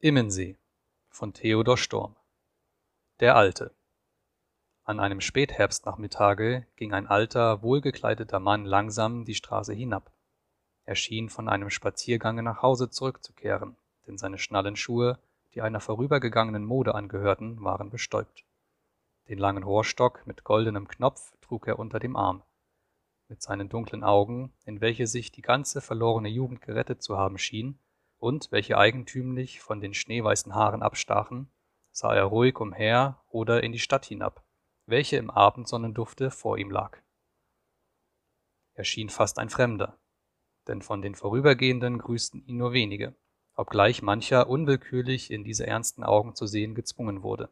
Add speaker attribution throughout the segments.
Speaker 1: Immensee von Theodor Storm Der Alte An einem Spätherbstnachmittage ging ein alter, wohlgekleideter Mann langsam die Straße hinab. Er schien von einem Spaziergange nach Hause zurückzukehren, denn seine Schnallenschuhe, die einer vorübergegangenen Mode angehörten, waren bestäubt. Den langen Rohrstock mit goldenem Knopf trug er unter dem Arm. Mit seinen dunklen Augen, in welche sich die ganze verlorene Jugend gerettet zu haben schien, und welche eigentümlich von den schneeweißen Haaren abstachen, sah er ruhig umher oder in die Stadt hinab, welche im Abendsonnendufte vor ihm lag. Er schien fast ein Fremder, denn von den Vorübergehenden grüßten ihn nur wenige, obgleich mancher unwillkürlich in diese ernsten Augen zu sehen gezwungen wurde.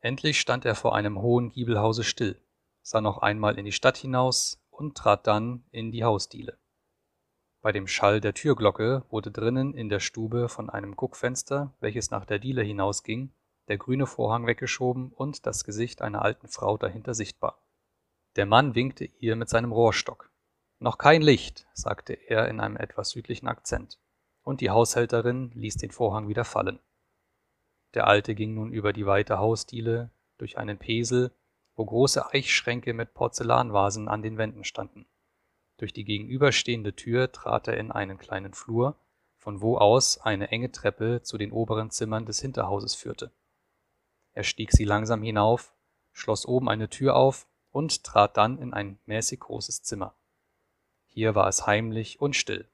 Speaker 1: Endlich stand er vor einem hohen Giebelhause still, sah noch einmal in die Stadt hinaus und trat dann in die Hausdiele. Bei dem Schall der Türglocke wurde drinnen in der Stube von einem Guckfenster, welches nach der Diele hinausging, der grüne Vorhang weggeschoben und das Gesicht einer alten Frau dahinter sichtbar. Der Mann winkte ihr mit seinem Rohrstock. Noch kein Licht, sagte er in einem etwas südlichen Akzent, und die Haushälterin ließ den Vorhang wieder fallen. Der Alte ging nun über die weite Hausdiele, durch einen Pesel, wo große Eichschränke mit Porzellanvasen an den Wänden standen. Durch die gegenüberstehende Tür trat er in einen kleinen Flur, von wo aus eine enge Treppe zu den oberen Zimmern des Hinterhauses führte. Er stieg sie langsam hinauf, schloss oben eine Tür auf und trat dann in ein mäßig großes Zimmer. Hier war es heimlich und still.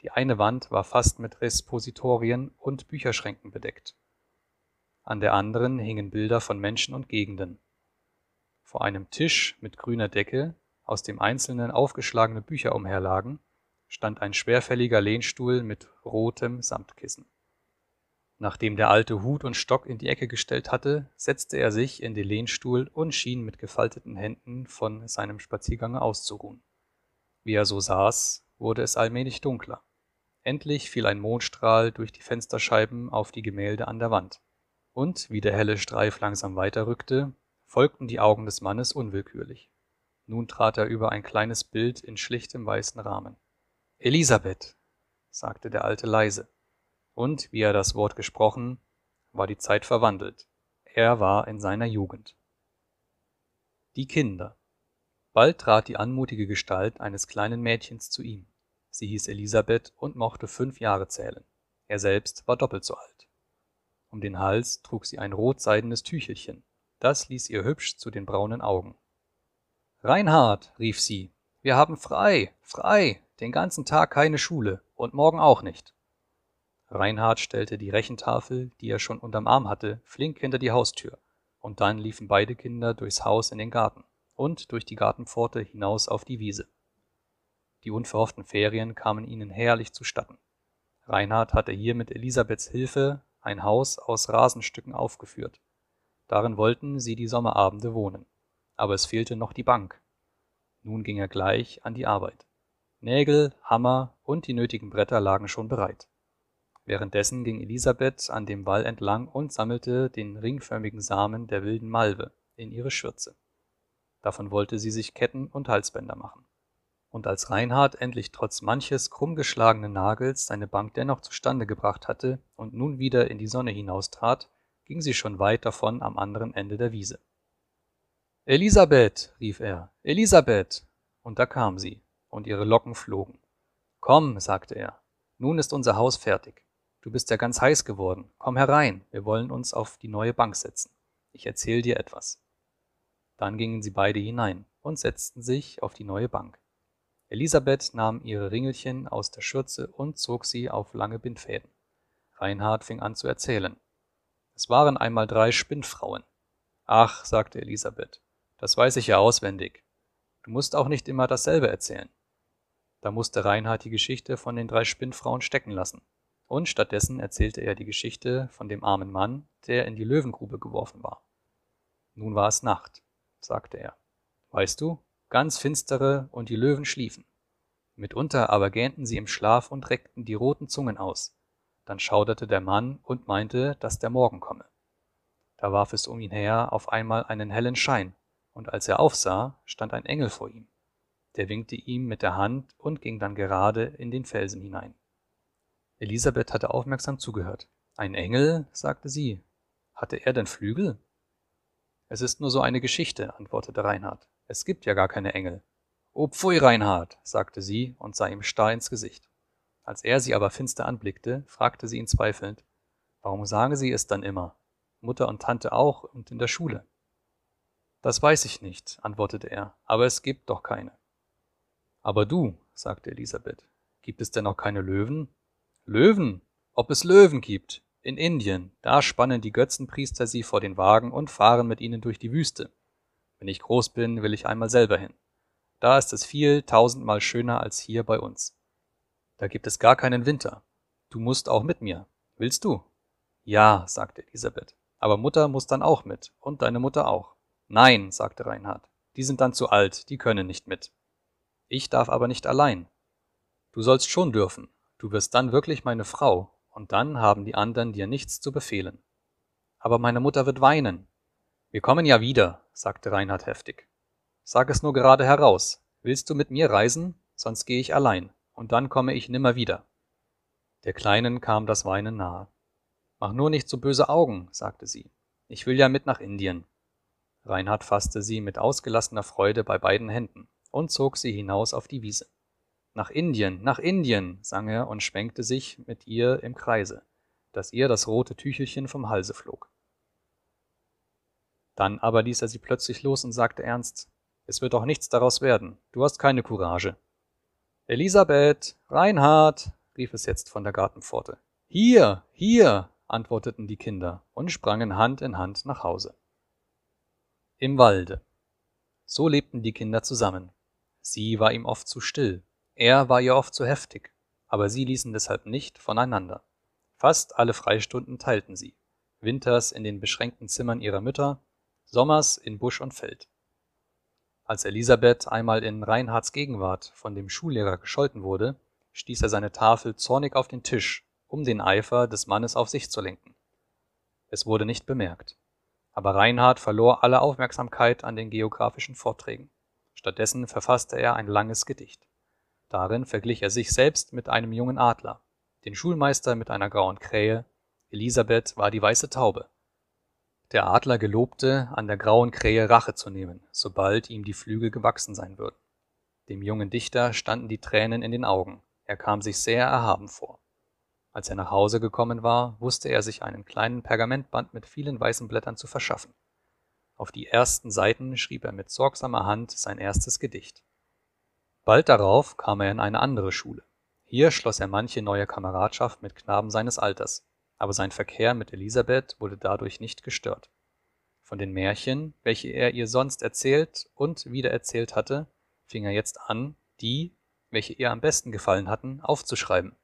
Speaker 1: Die eine Wand war fast mit Respositorien und Bücherschränken bedeckt. An der anderen hingen Bilder von Menschen und Gegenden. Vor einem Tisch mit grüner Decke aus dem einzelnen aufgeschlagene Bücher umherlagen, stand ein schwerfälliger Lehnstuhl mit rotem Samtkissen. Nachdem der Alte Hut und Stock in die Ecke gestellt hatte, setzte er sich in den Lehnstuhl und schien mit gefalteten Händen von seinem Spaziergange auszuruhen. Wie er so saß, wurde es allmählich dunkler. Endlich fiel ein Mondstrahl durch die Fensterscheiben auf die Gemälde an der Wand. Und wie der helle Streif langsam weiterrückte, folgten die Augen des Mannes unwillkürlich. Nun trat er über ein kleines Bild in schlichtem weißen Rahmen. Elisabeth, sagte der Alte leise. Und, wie er das Wort gesprochen, war die Zeit verwandelt. Er war in seiner Jugend. Die Kinder. Bald trat die anmutige Gestalt eines kleinen Mädchens zu ihm. Sie hieß Elisabeth und mochte fünf Jahre zählen. Er selbst war doppelt so alt. Um den Hals trug sie ein rotseidenes Tüchelchen. Das ließ ihr hübsch zu den braunen Augen. Reinhard, rief sie, wir haben frei, frei, den ganzen Tag keine Schule und morgen auch nicht. Reinhard stellte die Rechentafel, die er schon unterm Arm hatte, flink hinter die Haustür, und dann liefen beide Kinder durchs Haus in den Garten und durch die Gartenpforte hinaus auf die Wiese. Die unverhofften Ferien kamen ihnen herrlich zustatten. Reinhard hatte hier mit Elisabeths Hilfe ein Haus aus Rasenstücken aufgeführt. Darin wollten sie die Sommerabende wohnen aber es fehlte noch die Bank. Nun ging er gleich an die Arbeit. Nägel, Hammer und die nötigen Bretter lagen schon bereit. Währenddessen ging Elisabeth an dem Wall entlang und sammelte den ringförmigen Samen der wilden Malve in ihre Schürze. Davon wollte sie sich Ketten und Halsbänder machen. Und als Reinhard endlich trotz manches krummgeschlagenen Nagels seine Bank dennoch zustande gebracht hatte und nun wieder in die Sonne hinaustrat, ging sie schon weit davon am anderen Ende der Wiese. Elisabeth, rief er, Elisabeth. Und da kam sie, und ihre Locken flogen. Komm, sagte er, nun ist unser Haus fertig. Du bist ja ganz heiß geworden. Komm herein, wir wollen uns auf die neue Bank setzen. Ich erzähl dir etwas. Dann gingen sie beide hinein und setzten sich auf die neue Bank. Elisabeth nahm ihre Ringelchen aus der Schürze und zog sie auf lange Bindfäden. Reinhard fing an zu erzählen. Es waren einmal drei Spinnfrauen. Ach, sagte Elisabeth, das weiß ich ja auswendig. Du musst auch nicht immer dasselbe erzählen. Da musste Reinhard die Geschichte von den drei Spinnfrauen stecken lassen. Und stattdessen erzählte er die Geschichte von dem armen Mann, der in die Löwengrube geworfen war. Nun war es Nacht, sagte er. Weißt du, ganz finstere und die Löwen schliefen. Mitunter aber gähnten sie im Schlaf und reckten die roten Zungen aus. Dann schauderte der Mann und meinte, dass der Morgen komme. Da warf es um ihn her auf einmal einen hellen Schein, und als er aufsah, stand ein Engel vor ihm. Der winkte ihm mit der Hand und ging dann gerade in den Felsen hinein. Elisabeth hatte aufmerksam zugehört. Ein Engel? sagte sie. Hatte er denn Flügel? Es ist nur so eine Geschichte, antwortete Reinhard. Es gibt ja gar keine Engel. O pfui, Reinhard, sagte sie und sah ihm starr ins Gesicht. Als er sie aber finster anblickte, fragte sie ihn zweifelnd, warum sagen Sie es dann immer? Mutter und Tante auch und in der Schule. Das weiß ich nicht, antwortete er, aber es gibt doch keine. Aber du, sagte Elisabeth, gibt es denn noch keine Löwen? Löwen? Ob es Löwen gibt? In Indien, da spannen die Götzenpriester sie vor den Wagen und fahren mit ihnen durch die Wüste. Wenn ich groß bin, will ich einmal selber hin. Da ist es viel tausendmal schöner als hier bei uns. Da gibt es gar keinen Winter. Du musst auch mit mir. Willst du? Ja, sagte Elisabeth. Aber Mutter muss dann auch mit. Und deine Mutter auch. Nein, sagte Reinhard. Die sind dann zu alt, die können nicht mit. Ich darf aber nicht allein. Du sollst schon dürfen. Du wirst dann wirklich meine Frau, und dann haben die anderen dir nichts zu befehlen. Aber meine Mutter wird weinen. Wir kommen ja wieder, sagte Reinhard heftig. Sag es nur gerade heraus. Willst du mit mir reisen? Sonst gehe ich allein, und dann komme ich nimmer wieder. Der Kleinen kam das Weinen nahe. Mach nur nicht so böse Augen, sagte sie. Ich will ja mit nach Indien. Reinhard fasste sie mit ausgelassener Freude bei beiden Händen und zog sie hinaus auf die Wiese. Nach Indien, nach Indien, sang er und schwenkte sich mit ihr im Kreise, dass ihr das rote Tüchelchen vom Halse flog. Dann aber ließ er sie plötzlich los und sagte ernst, es wird doch nichts daraus werden. Du hast keine Courage. Elisabeth, Reinhard, rief es jetzt von der Gartenpforte. Hier, hier, antworteten die Kinder und sprangen Hand in Hand nach Hause. Im Walde. So lebten die Kinder zusammen. Sie war ihm oft zu still, er war ihr oft zu heftig, aber sie ließen deshalb nicht voneinander. Fast alle Freistunden teilten sie, winters in den beschränkten Zimmern ihrer Mütter, sommers in Busch und Feld. Als Elisabeth einmal in Reinhards Gegenwart von dem Schullehrer gescholten wurde, stieß er seine Tafel zornig auf den Tisch, um den Eifer des Mannes auf sich zu lenken. Es wurde nicht bemerkt. Aber Reinhard verlor alle Aufmerksamkeit an den geographischen Vorträgen. Stattdessen verfasste er ein langes Gedicht. Darin verglich er sich selbst mit einem jungen Adler, den Schulmeister mit einer grauen Krähe, Elisabeth war die weiße Taube, der Adler gelobte, an der grauen Krähe Rache zu nehmen, sobald ihm die Flügel gewachsen sein würden. Dem jungen Dichter standen die Tränen in den Augen, er kam sich sehr erhaben vor. Als er nach Hause gekommen war, wusste er sich einen kleinen Pergamentband mit vielen weißen Blättern zu verschaffen. Auf die ersten Seiten schrieb er mit sorgsamer Hand sein erstes Gedicht. Bald darauf kam er in eine andere Schule. Hier schloss er manche neue Kameradschaft mit Knaben seines Alters, aber sein Verkehr mit Elisabeth wurde dadurch nicht gestört. Von den Märchen, welche er ihr sonst erzählt und wiedererzählt hatte, fing er jetzt an, die, welche ihr am besten gefallen hatten, aufzuschreiben.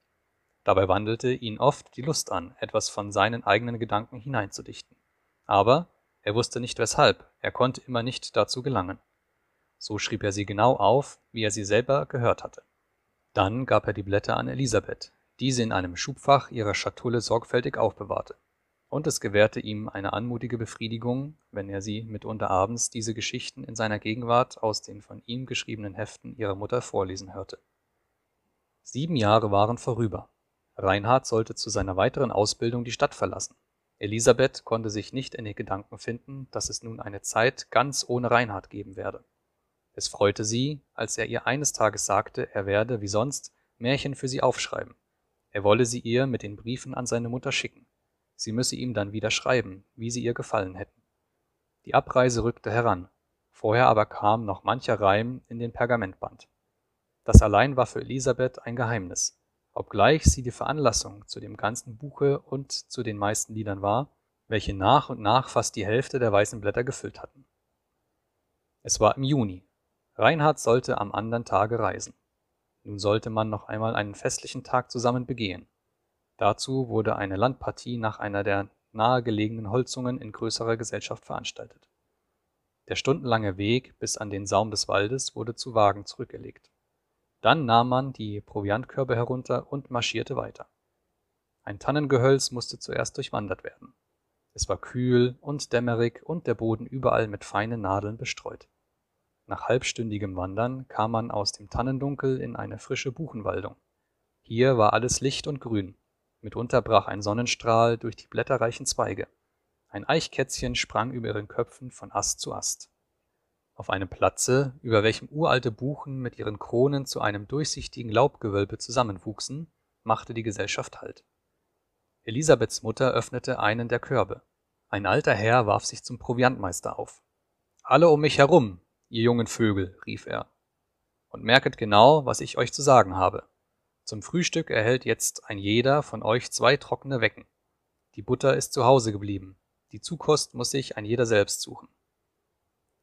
Speaker 1: Dabei wandelte ihn oft die Lust an, etwas von seinen eigenen Gedanken hineinzudichten. Aber er wusste nicht weshalb, er konnte immer nicht dazu gelangen. So schrieb er sie genau auf, wie er sie selber gehört hatte. Dann gab er die Blätter an Elisabeth, diese in einem Schubfach ihrer Schatulle sorgfältig aufbewahrte. Und es gewährte ihm eine anmutige Befriedigung, wenn er sie mitunter abends diese Geschichten in seiner Gegenwart aus den von ihm geschriebenen Heften ihrer Mutter vorlesen hörte. Sieben Jahre waren vorüber. Reinhard sollte zu seiner weiteren Ausbildung die Stadt verlassen. Elisabeth konnte sich nicht in den Gedanken finden, dass es nun eine Zeit ganz ohne Reinhard geben werde. Es freute sie, als er ihr eines Tages sagte, er werde, wie sonst, Märchen für sie aufschreiben er wolle sie ihr mit den Briefen an seine Mutter schicken. Sie müsse ihm dann wieder schreiben, wie sie ihr gefallen hätten. Die Abreise rückte heran. Vorher aber kam noch mancher Reim in den Pergamentband. Das allein war für Elisabeth ein Geheimnis, obgleich sie die Veranlassung zu dem ganzen Buche und zu den meisten Liedern war, welche nach und nach fast die Hälfte der weißen Blätter gefüllt hatten. Es war im Juni. Reinhard sollte am andern Tage reisen. Nun sollte man noch einmal einen festlichen Tag zusammen begehen. Dazu wurde eine Landpartie nach einer der nahegelegenen Holzungen in größerer Gesellschaft veranstaltet. Der stundenlange Weg bis an den Saum des Waldes wurde zu Wagen zurückgelegt. Dann nahm man die Proviantkörbe herunter und marschierte weiter. Ein Tannengehölz musste zuerst durchwandert werden. Es war kühl und dämmerig und der Boden überall mit feinen Nadeln bestreut. Nach halbstündigem Wandern kam man aus dem Tannendunkel in eine frische Buchenwaldung. Hier war alles licht und grün. mitunter brach ein Sonnenstrahl durch die blätterreichen Zweige. Ein Eichkätzchen sprang über ihren Köpfen von Ast zu Ast. Auf einem Platze, über welchem uralte Buchen mit ihren Kronen zu einem durchsichtigen Laubgewölbe zusammenwuchsen, machte die Gesellschaft Halt. Elisabeths Mutter öffnete einen der Körbe. Ein alter Herr warf sich zum Proviantmeister auf. Alle um mich herum, ihr jungen Vögel, rief er. Und merket genau, was ich euch zu sagen habe. Zum Frühstück erhält jetzt ein jeder von euch zwei trockene Wecken. Die Butter ist zu Hause geblieben. Die Zukost muss sich ein jeder selbst suchen.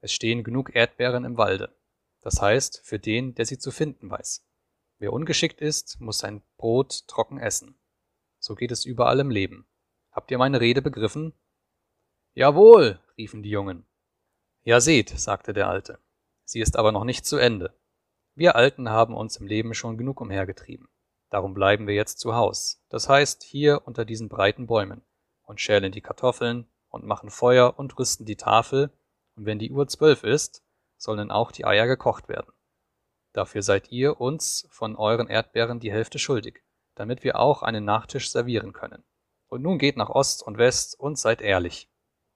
Speaker 1: Es stehen genug Erdbeeren im Walde. Das heißt, für den, der sie zu finden weiß. Wer ungeschickt ist, muss sein Brot trocken essen. So geht es überall im Leben. Habt ihr meine Rede begriffen? Jawohl, riefen die Jungen. Ja, seht, sagte der Alte. Sie ist aber noch nicht zu Ende. Wir Alten haben uns im Leben schon genug umhergetrieben. Darum bleiben wir jetzt zu Haus, das heißt hier unter diesen breiten Bäumen, und schälen die Kartoffeln und machen Feuer und rüsten die Tafel, und wenn die Uhr zwölf ist, sollen auch die Eier gekocht werden. Dafür seid ihr uns von euren Erdbeeren die Hälfte schuldig, damit wir auch einen Nachtisch servieren können. Und nun geht nach Ost und West und seid ehrlich.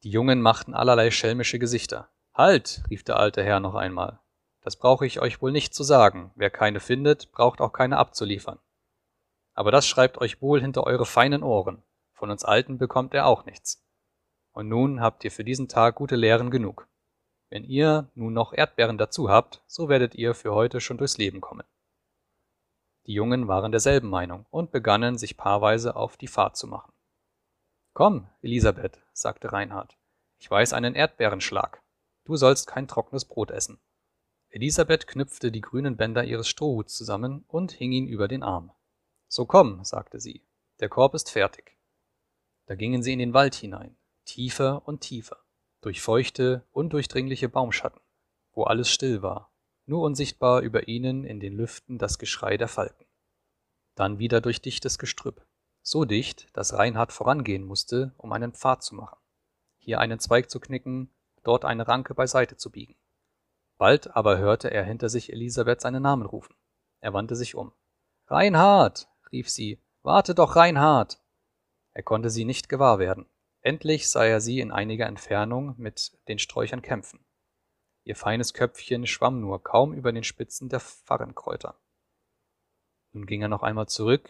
Speaker 1: Die Jungen machten allerlei schelmische Gesichter. Halt, rief der alte Herr noch einmal. Das brauche ich euch wohl nicht zu sagen. Wer keine findet, braucht auch keine abzuliefern. Aber das schreibt euch wohl hinter eure feinen Ohren. Von uns Alten bekommt er auch nichts. Und nun habt ihr für diesen Tag gute Lehren genug. Wenn ihr nun noch Erdbeeren dazu habt, so werdet ihr für heute schon durchs Leben kommen. Die Jungen waren derselben Meinung und begannen, sich paarweise auf die Fahrt zu machen. Komm, Elisabeth, sagte Reinhard, ich weiß einen Erdbeerenschlag. Du sollst kein trockenes Brot essen. Elisabeth knüpfte die grünen Bänder ihres Strohhuts zusammen und hing ihn über den Arm. So komm, sagte sie, der Korb ist fertig. Da gingen sie in den Wald hinein, tiefer und tiefer durch feuchte, undurchdringliche Baumschatten, wo alles still war, nur unsichtbar über ihnen in den Lüften das Geschrei der Falken. Dann wieder durch dichtes Gestrüpp, so dicht, dass Reinhard vorangehen musste, um einen Pfad zu machen, hier einen Zweig zu knicken, dort eine Ranke beiseite zu biegen. Bald aber hörte er hinter sich Elisabeth seinen Namen rufen. Er wandte sich um. Reinhard, rief sie, warte doch, Reinhard. Er konnte sie nicht gewahr werden. Endlich sah er sie in einiger Entfernung mit den Sträuchern kämpfen. Ihr feines Köpfchen schwamm nur kaum über den Spitzen der Farrenkräuter. Nun ging er noch einmal zurück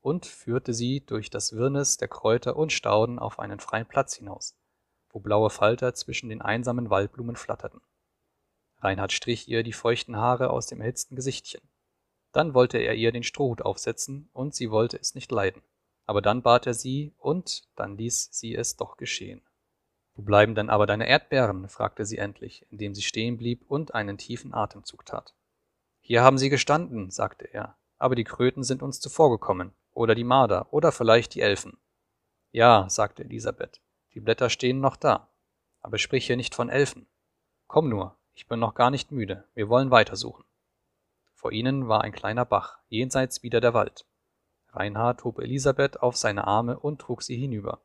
Speaker 1: und führte sie durch das Wirrnis der Kräuter und Stauden auf einen freien Platz hinaus, wo blaue Falter zwischen den einsamen Waldblumen flatterten. Reinhard strich ihr die feuchten Haare aus dem erhitzten Gesichtchen. Dann wollte er ihr den Strohhut aufsetzen, und sie wollte es nicht leiden aber dann bat er sie, und dann ließ sie es doch geschehen. Wo bleiben denn aber deine Erdbeeren? fragte sie endlich, indem sie stehen blieb und einen tiefen Atemzug tat. Hier haben sie gestanden, sagte er, aber die Kröten sind uns zuvorgekommen, oder die Marder, oder vielleicht die Elfen. Ja, sagte Elisabeth, die Blätter stehen noch da. Aber sprich hier nicht von Elfen. Komm nur, ich bin noch gar nicht müde, wir wollen weitersuchen. Vor ihnen war ein kleiner Bach, jenseits wieder der Wald. Reinhard hob Elisabeth auf seine Arme und trug sie hinüber.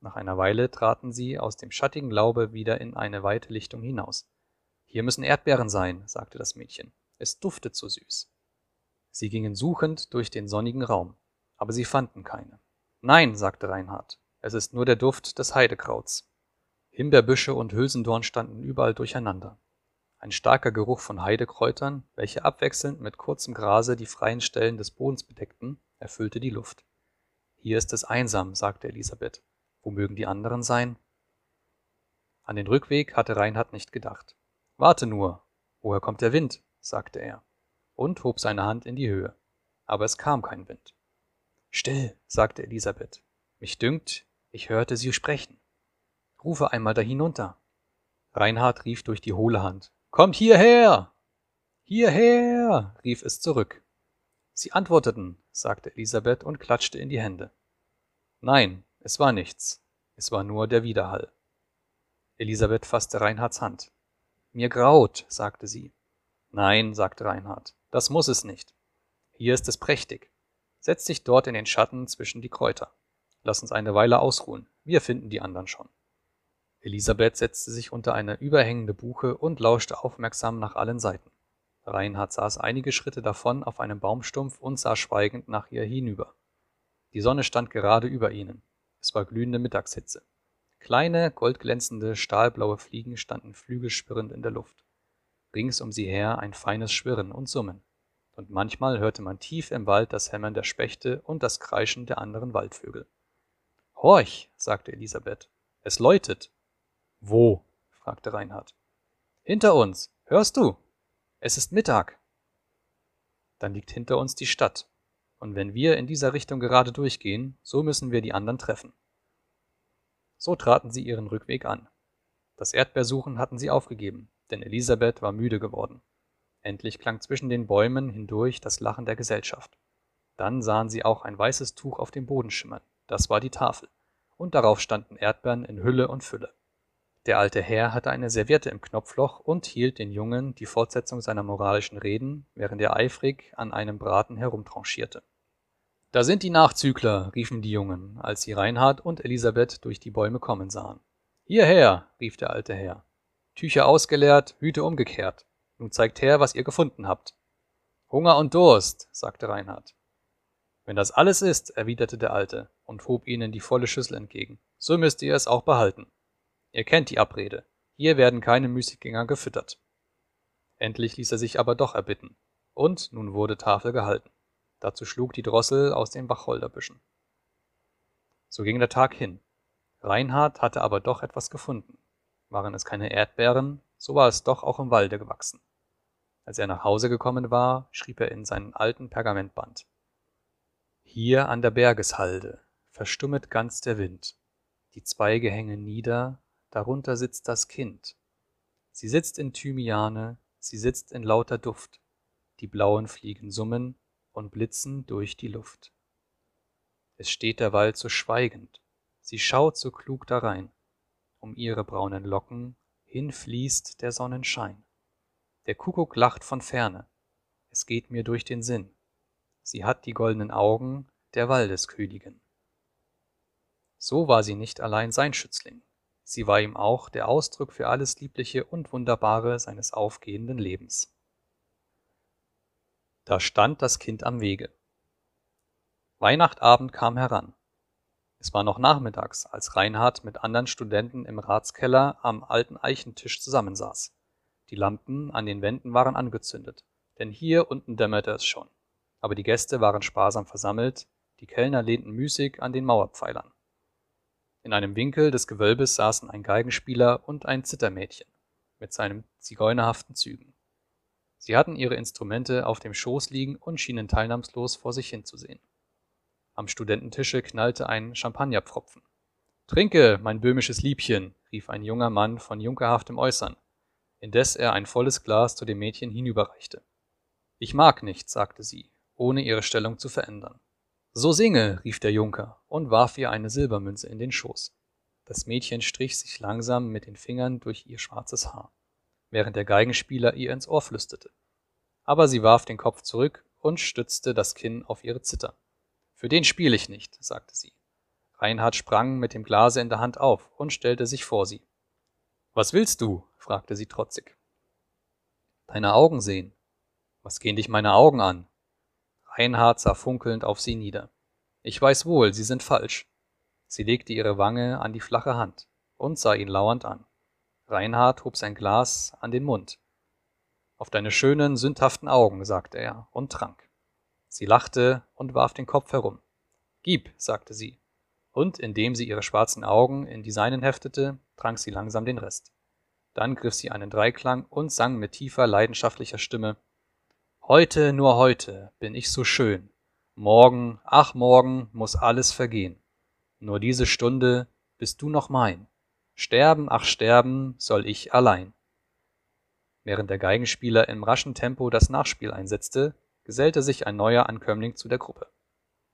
Speaker 1: Nach einer Weile traten sie aus dem schattigen Laube wieder in eine weite Lichtung hinaus. Hier müssen Erdbeeren sein, sagte das Mädchen. Es duftet so süß. Sie gingen suchend durch den sonnigen Raum, aber sie fanden keine. Nein, sagte Reinhard, es ist nur der Duft des Heidekrauts. Himbeerbüsche und Hülsendorn standen überall durcheinander. Ein starker Geruch von Heidekräutern, welche abwechselnd mit kurzem Grase die freien Stellen des Bodens bedeckten, erfüllte die Luft. Hier ist es einsam, sagte Elisabeth. Wo mögen die anderen sein? An den Rückweg hatte Reinhard nicht gedacht. Warte nur, woher kommt der Wind? sagte er und hob seine Hand in die Höhe. Aber es kam kein Wind. Still, sagte Elisabeth. Mich dünkt, ich hörte sie sprechen. Rufe einmal da hinunter. Reinhard rief durch die hohle Hand. Kommt hierher! Hierher! rief es zurück. Sie antworteten, sagte Elisabeth und klatschte in die Hände. Nein, es war nichts, es war nur der Widerhall. Elisabeth fasste Reinhards Hand. Mir graut, sagte sie. Nein, sagte Reinhard, das muss es nicht. Hier ist es prächtig. Setz dich dort in den Schatten zwischen die Kräuter. Lass uns eine Weile ausruhen, wir finden die anderen schon. Elisabeth setzte sich unter eine überhängende Buche und lauschte aufmerksam nach allen Seiten. Reinhard saß einige Schritte davon auf einem Baumstumpf und sah schweigend nach ihr hinüber. Die Sonne stand gerade über ihnen. Es war glühende Mittagshitze. Kleine, goldglänzende, stahlblaue Fliegen standen flügelspirrend in der Luft. Rings um sie her ein feines Schwirren und Summen. Und manchmal hörte man tief im Wald das Hämmern der Spechte und das Kreischen der anderen Waldvögel. Horch, sagte Elisabeth, es läutet. Wo? fragte Reinhard. Hinter uns. Hörst du? Es ist Mittag. Dann liegt hinter uns die Stadt. Und wenn wir in dieser Richtung gerade durchgehen, so müssen wir die anderen treffen. So traten sie ihren Rückweg an. Das Erdbeersuchen hatten sie aufgegeben, denn Elisabeth war müde geworden. Endlich klang zwischen den Bäumen hindurch das Lachen der Gesellschaft. Dann sahen sie auch ein weißes Tuch auf dem Boden schimmern. Das war die Tafel. Und darauf standen Erdbeeren in Hülle und Fülle. Der alte Herr hatte eine Serviette im Knopfloch und hielt den Jungen die Fortsetzung seiner moralischen Reden, während er eifrig an einem Braten herumtranchierte. Da sind die Nachzügler, riefen die Jungen, als sie Reinhard und Elisabeth durch die Bäume kommen sahen. Hierher, rief der alte Herr. Tücher ausgeleert, Hüte umgekehrt. Nun zeigt her, was ihr gefunden habt. Hunger und Durst, sagte Reinhard. Wenn das alles ist, erwiderte der Alte und hob ihnen die volle Schüssel entgegen, so müsst ihr es auch behalten. Ihr kennt die Abrede. Hier werden keine Müßiggänger gefüttert. Endlich ließ er sich aber doch erbitten. Und nun wurde Tafel gehalten. Dazu schlug die Drossel aus den Wacholderbüschen. So ging der Tag hin. Reinhard hatte aber doch etwas gefunden. Waren es keine Erdbeeren, so war es doch auch im Walde gewachsen. Als er nach Hause gekommen war, schrieb er in seinen alten Pergamentband. Hier an der Bergeshalde verstummet ganz der Wind. Die Zweige hängen nieder, darunter sitzt das Kind. Sie sitzt in Thymiane, sie sitzt in lauter Duft. Die blauen Fliegen summen, und blitzen durch die Luft. Es steht der Wald so schweigend, sie schaut so klug darein, um ihre braunen Locken hinfließt der Sonnenschein. Der Kuckuck lacht von ferne, es geht mir durch den Sinn, sie hat die goldenen Augen der Waldeskönigin. So war sie nicht allein sein Schützling, sie war ihm auch der Ausdruck für alles Liebliche und Wunderbare seines aufgehenden Lebens. Da stand das Kind am Wege. Weihnachtabend kam heran. Es war noch nachmittags, als Reinhard mit anderen Studenten im Ratskeller am alten Eichentisch zusammensaß. Die Lampen an den Wänden waren angezündet, denn hier unten dämmerte es schon. Aber die Gäste waren sparsam versammelt, die Kellner lehnten müßig an den Mauerpfeilern. In einem Winkel des Gewölbes saßen ein Geigenspieler und ein Zittermädchen mit seinen zigeunerhaften Zügen. Sie hatten ihre Instrumente auf dem Schoß liegen und schienen teilnahmslos vor sich hinzusehen. Am Studententische knallte ein Champagnerpfropfen. Trinke, mein böhmisches Liebchen, rief ein junger Mann von junkerhaftem Äußern, indes er ein volles Glas zu dem Mädchen hinüberreichte. Ich mag nicht, sagte sie, ohne ihre Stellung zu verändern. So singe, rief der Junker und warf ihr eine Silbermünze in den Schoß. Das Mädchen strich sich langsam mit den Fingern durch ihr schwarzes Haar während der Geigenspieler ihr ins Ohr flüsterte. Aber sie warf den Kopf zurück und stützte das Kinn auf ihre Zither. Für den spiele ich nicht, sagte sie. Reinhard sprang mit dem Glase in der Hand auf und stellte sich vor sie. Was willst du? fragte sie trotzig. Deine Augen sehen. Was gehen dich meine Augen an? Reinhard sah funkelnd auf sie nieder. Ich weiß wohl, sie sind falsch. Sie legte ihre Wange an die flache Hand und sah ihn lauernd an. Reinhard hob sein Glas an den Mund. Auf deine schönen, sündhaften Augen, sagte er und trank. Sie lachte und warf den Kopf herum. Gib, sagte sie, und indem sie ihre schwarzen Augen in die seinen heftete, trank sie langsam den Rest. Dann griff sie einen Dreiklang und sang mit tiefer, leidenschaftlicher Stimme Heute, nur heute bin ich so schön. Morgen, ach morgen, muss alles vergehen. Nur diese Stunde bist du noch mein. Sterben, ach sterben soll ich allein. Während der Geigenspieler im raschen Tempo das Nachspiel einsetzte, gesellte sich ein neuer Ankömmling zu der Gruppe.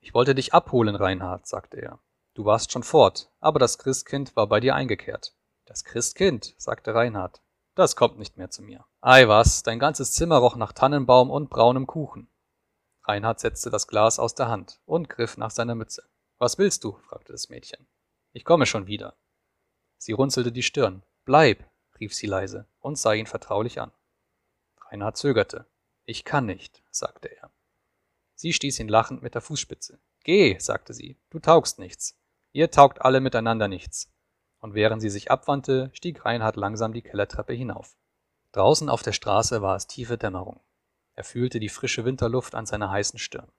Speaker 1: Ich wollte dich abholen, Reinhard, sagte er. Du warst schon fort, aber das Christkind war bei dir eingekehrt. Das Christkind, sagte Reinhard. Das kommt nicht mehr zu mir. Ei was, dein ganzes Zimmer roch nach Tannenbaum und braunem Kuchen. Reinhard setzte das Glas aus der Hand und griff nach seiner Mütze. Was willst du? fragte das Mädchen. Ich komme schon wieder. Sie runzelte die Stirn. Bleib, rief sie leise und sah ihn vertraulich an. Reinhard zögerte. Ich kann nicht, sagte er. Sie stieß ihn lachend mit der Fußspitze. Geh, sagte sie, du taugst nichts. Ihr taugt alle miteinander nichts. Und während sie sich abwandte, stieg Reinhard langsam die Kellertreppe hinauf. Draußen auf der Straße war es tiefe Dämmerung. Er fühlte die frische Winterluft an seiner heißen Stirn.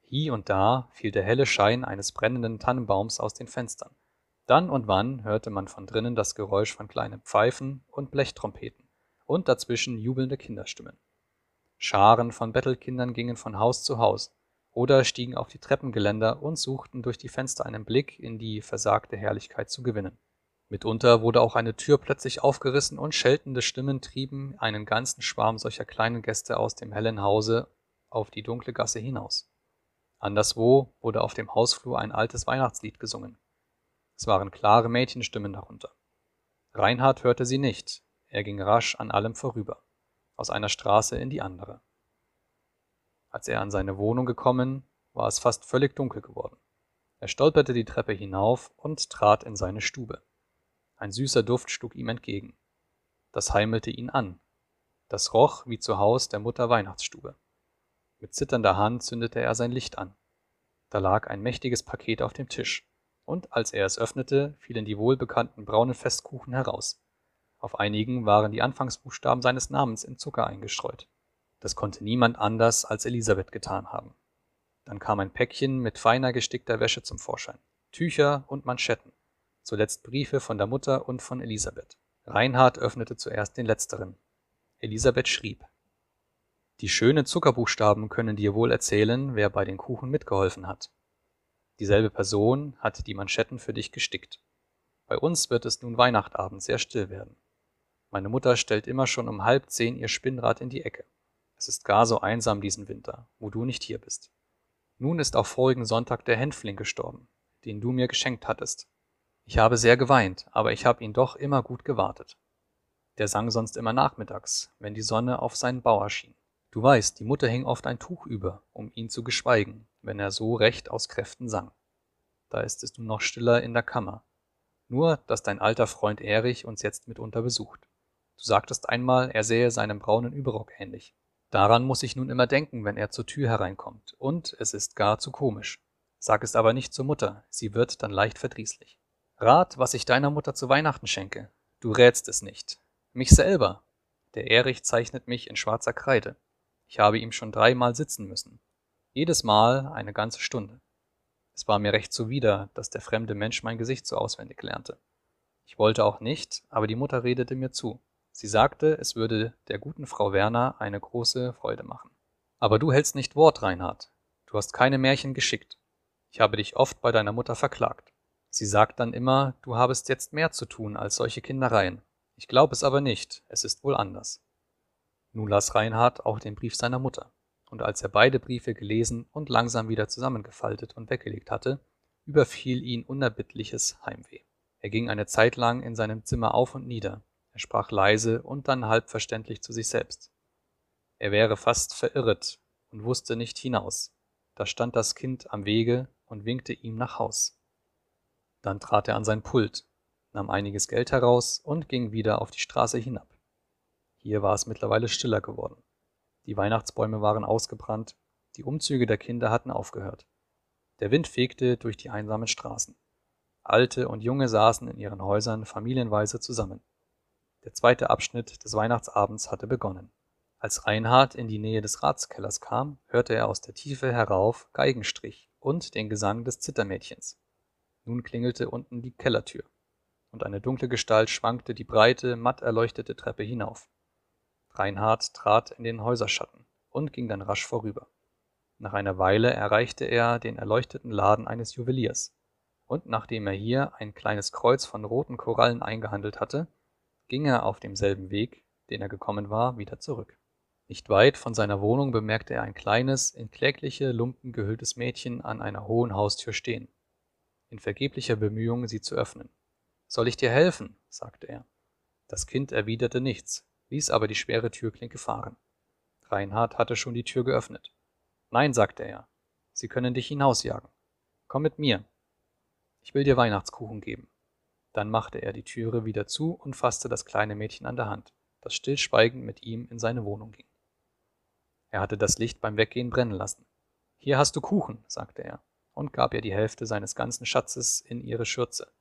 Speaker 1: Hie und da fiel der helle Schein eines brennenden Tannenbaums aus den Fenstern. Dann und wann hörte man von drinnen das Geräusch von kleinen Pfeifen und Blechtrompeten und dazwischen jubelnde Kinderstimmen. Scharen von Bettelkindern gingen von Haus zu Haus oder stiegen auf die Treppengeländer und suchten durch die Fenster einen Blick in die versagte Herrlichkeit zu gewinnen. Mitunter wurde auch eine Tür plötzlich aufgerissen und scheltende Stimmen trieben einen ganzen Schwarm solcher kleinen Gäste aus dem hellen Hause auf die dunkle Gasse hinaus. Anderswo wurde auf dem Hausflur ein altes Weihnachtslied gesungen. Es waren klare Mädchenstimmen darunter. Reinhard hörte sie nicht, er ging rasch an allem vorüber, aus einer Straße in die andere. Als er an seine Wohnung gekommen, war es fast völlig dunkel geworden. Er stolperte die Treppe hinauf und trat in seine Stube. Ein süßer Duft schlug ihm entgegen. Das heimelte ihn an. Das roch wie zu Haus der Mutter Weihnachtsstube. Mit zitternder Hand zündete er sein Licht an. Da lag ein mächtiges Paket auf dem Tisch, und als er es öffnete, fielen die wohlbekannten braunen Festkuchen heraus. Auf einigen waren die Anfangsbuchstaben seines Namens in Zucker eingestreut. Das konnte niemand anders als Elisabeth getan haben. Dann kam ein Päckchen mit feiner gestickter Wäsche zum Vorschein, Tücher und Manschetten, zuletzt Briefe von der Mutter und von Elisabeth. Reinhard öffnete zuerst den letzteren. Elisabeth schrieb die schönen Zuckerbuchstaben können dir wohl erzählen, wer bei den Kuchen mitgeholfen hat. Dieselbe Person hat die Manschetten für dich gestickt. Bei uns wird es nun Weihnachtabend sehr still werden. Meine Mutter stellt immer schon um halb zehn ihr Spinnrad in die Ecke. Es ist gar so einsam diesen Winter, wo du nicht hier bist. Nun ist auch vorigen Sonntag der Hänfling gestorben, den du mir geschenkt hattest. Ich habe sehr geweint, aber ich habe ihn doch immer gut gewartet. Der sang sonst immer nachmittags, wenn die Sonne auf seinen Bauer schien. Du weißt, die Mutter hing oft ein Tuch über, um ihn zu geschweigen, wenn er so recht aus Kräften sang. Da ist es nun noch stiller in der Kammer. Nur, dass dein alter Freund Erich uns jetzt mitunter besucht. Du sagtest einmal, er sähe seinem braunen Überrock ähnlich. Daran muss ich nun immer denken, wenn er zur Tür hereinkommt, und es ist gar zu komisch. Sag es aber nicht zur Mutter, sie wird dann leicht verdrießlich. Rat, was ich deiner Mutter zu Weihnachten schenke. Du rätst es nicht. Mich selber. Der Erich zeichnet mich in schwarzer Kreide. Ich habe ihm schon dreimal sitzen müssen. Jedes Mal eine ganze Stunde. Es war mir recht zuwider, dass der fremde Mensch mein Gesicht so auswendig lernte. Ich wollte auch nicht, aber die Mutter redete mir zu. Sie sagte, es würde der guten Frau Werner eine große Freude machen. Aber du hältst nicht Wort, Reinhard. Du hast keine Märchen geschickt. Ich habe dich oft bei deiner Mutter verklagt. Sie sagt dann immer, du habest jetzt mehr zu tun als solche Kindereien. Ich glaube es aber nicht, es ist wohl anders. Nun las Reinhard auch den Brief seiner Mutter, und als er beide Briefe gelesen und langsam wieder zusammengefaltet und weggelegt hatte, überfiel ihn unerbittliches Heimweh. Er ging eine Zeit lang in seinem Zimmer auf und nieder, er sprach leise und dann halb verständlich zu sich selbst. Er wäre fast verirret und wusste nicht hinaus. Da stand das Kind am Wege und winkte ihm nach Haus. Dann trat er an sein Pult, nahm einiges Geld heraus und ging wieder auf die Straße hinab. Hier war es mittlerweile stiller geworden. Die Weihnachtsbäume waren ausgebrannt, die Umzüge der Kinder hatten aufgehört. Der Wind fegte durch die einsamen Straßen. Alte und Junge saßen in ihren Häusern familienweise zusammen. Der zweite Abschnitt des Weihnachtsabends hatte begonnen. Als Reinhard in die Nähe des Ratskellers kam, hörte er aus der Tiefe herauf Geigenstrich und den Gesang des Zittermädchens. Nun klingelte unten die Kellertür, und eine dunkle Gestalt schwankte die breite, matt erleuchtete Treppe hinauf. Reinhard trat in den Häuserschatten und ging dann rasch vorüber. Nach einer Weile erreichte er den erleuchteten Laden eines Juweliers, und nachdem er hier ein kleines Kreuz von roten Korallen eingehandelt hatte, ging er auf demselben Weg, den er gekommen war, wieder zurück. Nicht weit von seiner Wohnung bemerkte er ein kleines, in klägliche Lumpen gehülltes Mädchen an einer hohen Haustür stehen, in vergeblicher Bemühung, sie zu öffnen. Soll ich dir helfen? sagte er. Das Kind erwiderte nichts, ließ aber die schwere Türklinke fahren. Reinhard hatte schon die Tür geöffnet. Nein, sagte er, Sie können dich hinausjagen. Komm mit mir. Ich will dir Weihnachtskuchen geben. Dann machte er die Türe wieder zu und fasste das kleine Mädchen an der Hand, das stillschweigend mit ihm in seine Wohnung ging. Er hatte das Licht beim Weggehen brennen lassen. Hier hast du Kuchen, sagte er. Und gab ihr die Hälfte seines ganzen Schatzes in ihre Schürze,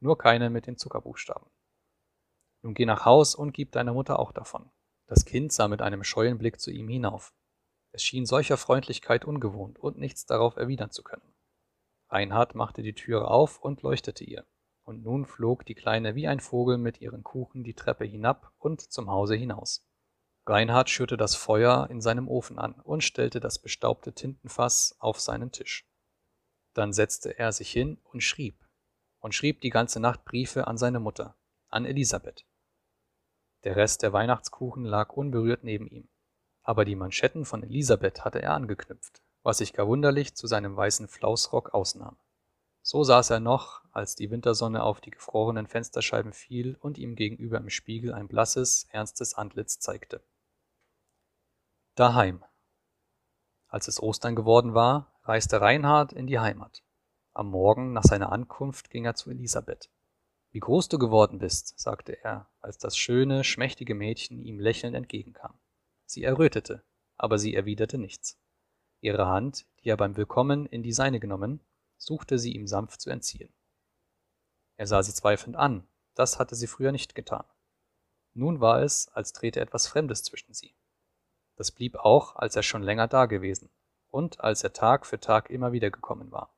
Speaker 1: nur keine mit den Zuckerbuchstaben. Nun geh nach Haus und gib deiner Mutter auch davon. Das Kind sah mit einem scheuen Blick zu ihm hinauf. Es schien solcher Freundlichkeit ungewohnt und nichts darauf erwidern zu können. Reinhard machte die Türe auf und leuchtete ihr, und nun flog die Kleine wie ein Vogel mit ihren Kuchen die Treppe hinab und zum Hause hinaus. Reinhard schürte das Feuer in seinem Ofen an und stellte das bestaubte Tintenfass auf seinen Tisch. Dann setzte er sich hin und schrieb, und schrieb die ganze Nacht Briefe an seine Mutter, an Elisabeth. Der Rest der Weihnachtskuchen lag unberührt neben ihm, aber die Manschetten von Elisabeth hatte er angeknüpft, was sich gar wunderlich zu seinem weißen Flausrock ausnahm. So saß er noch, als die Wintersonne auf die gefrorenen Fensterscheiben fiel und ihm gegenüber im Spiegel ein blasses, ernstes Antlitz zeigte. Daheim. Als es Ostern geworden war, reiste Reinhard in die Heimat. Am Morgen nach seiner Ankunft ging er zu Elisabeth. Wie groß du geworden bist, sagte er, als das schöne, schmächtige Mädchen ihm lächelnd entgegenkam. Sie errötete, aber sie erwiderte nichts. Ihre Hand, die er beim Willkommen in die seine genommen, suchte sie ihm sanft zu entziehen. Er sah sie zweifelnd an, das hatte sie früher nicht getan. Nun war es, als trete etwas Fremdes zwischen sie. Das blieb auch, als er schon länger dagewesen und als er Tag für Tag immer wieder gekommen war.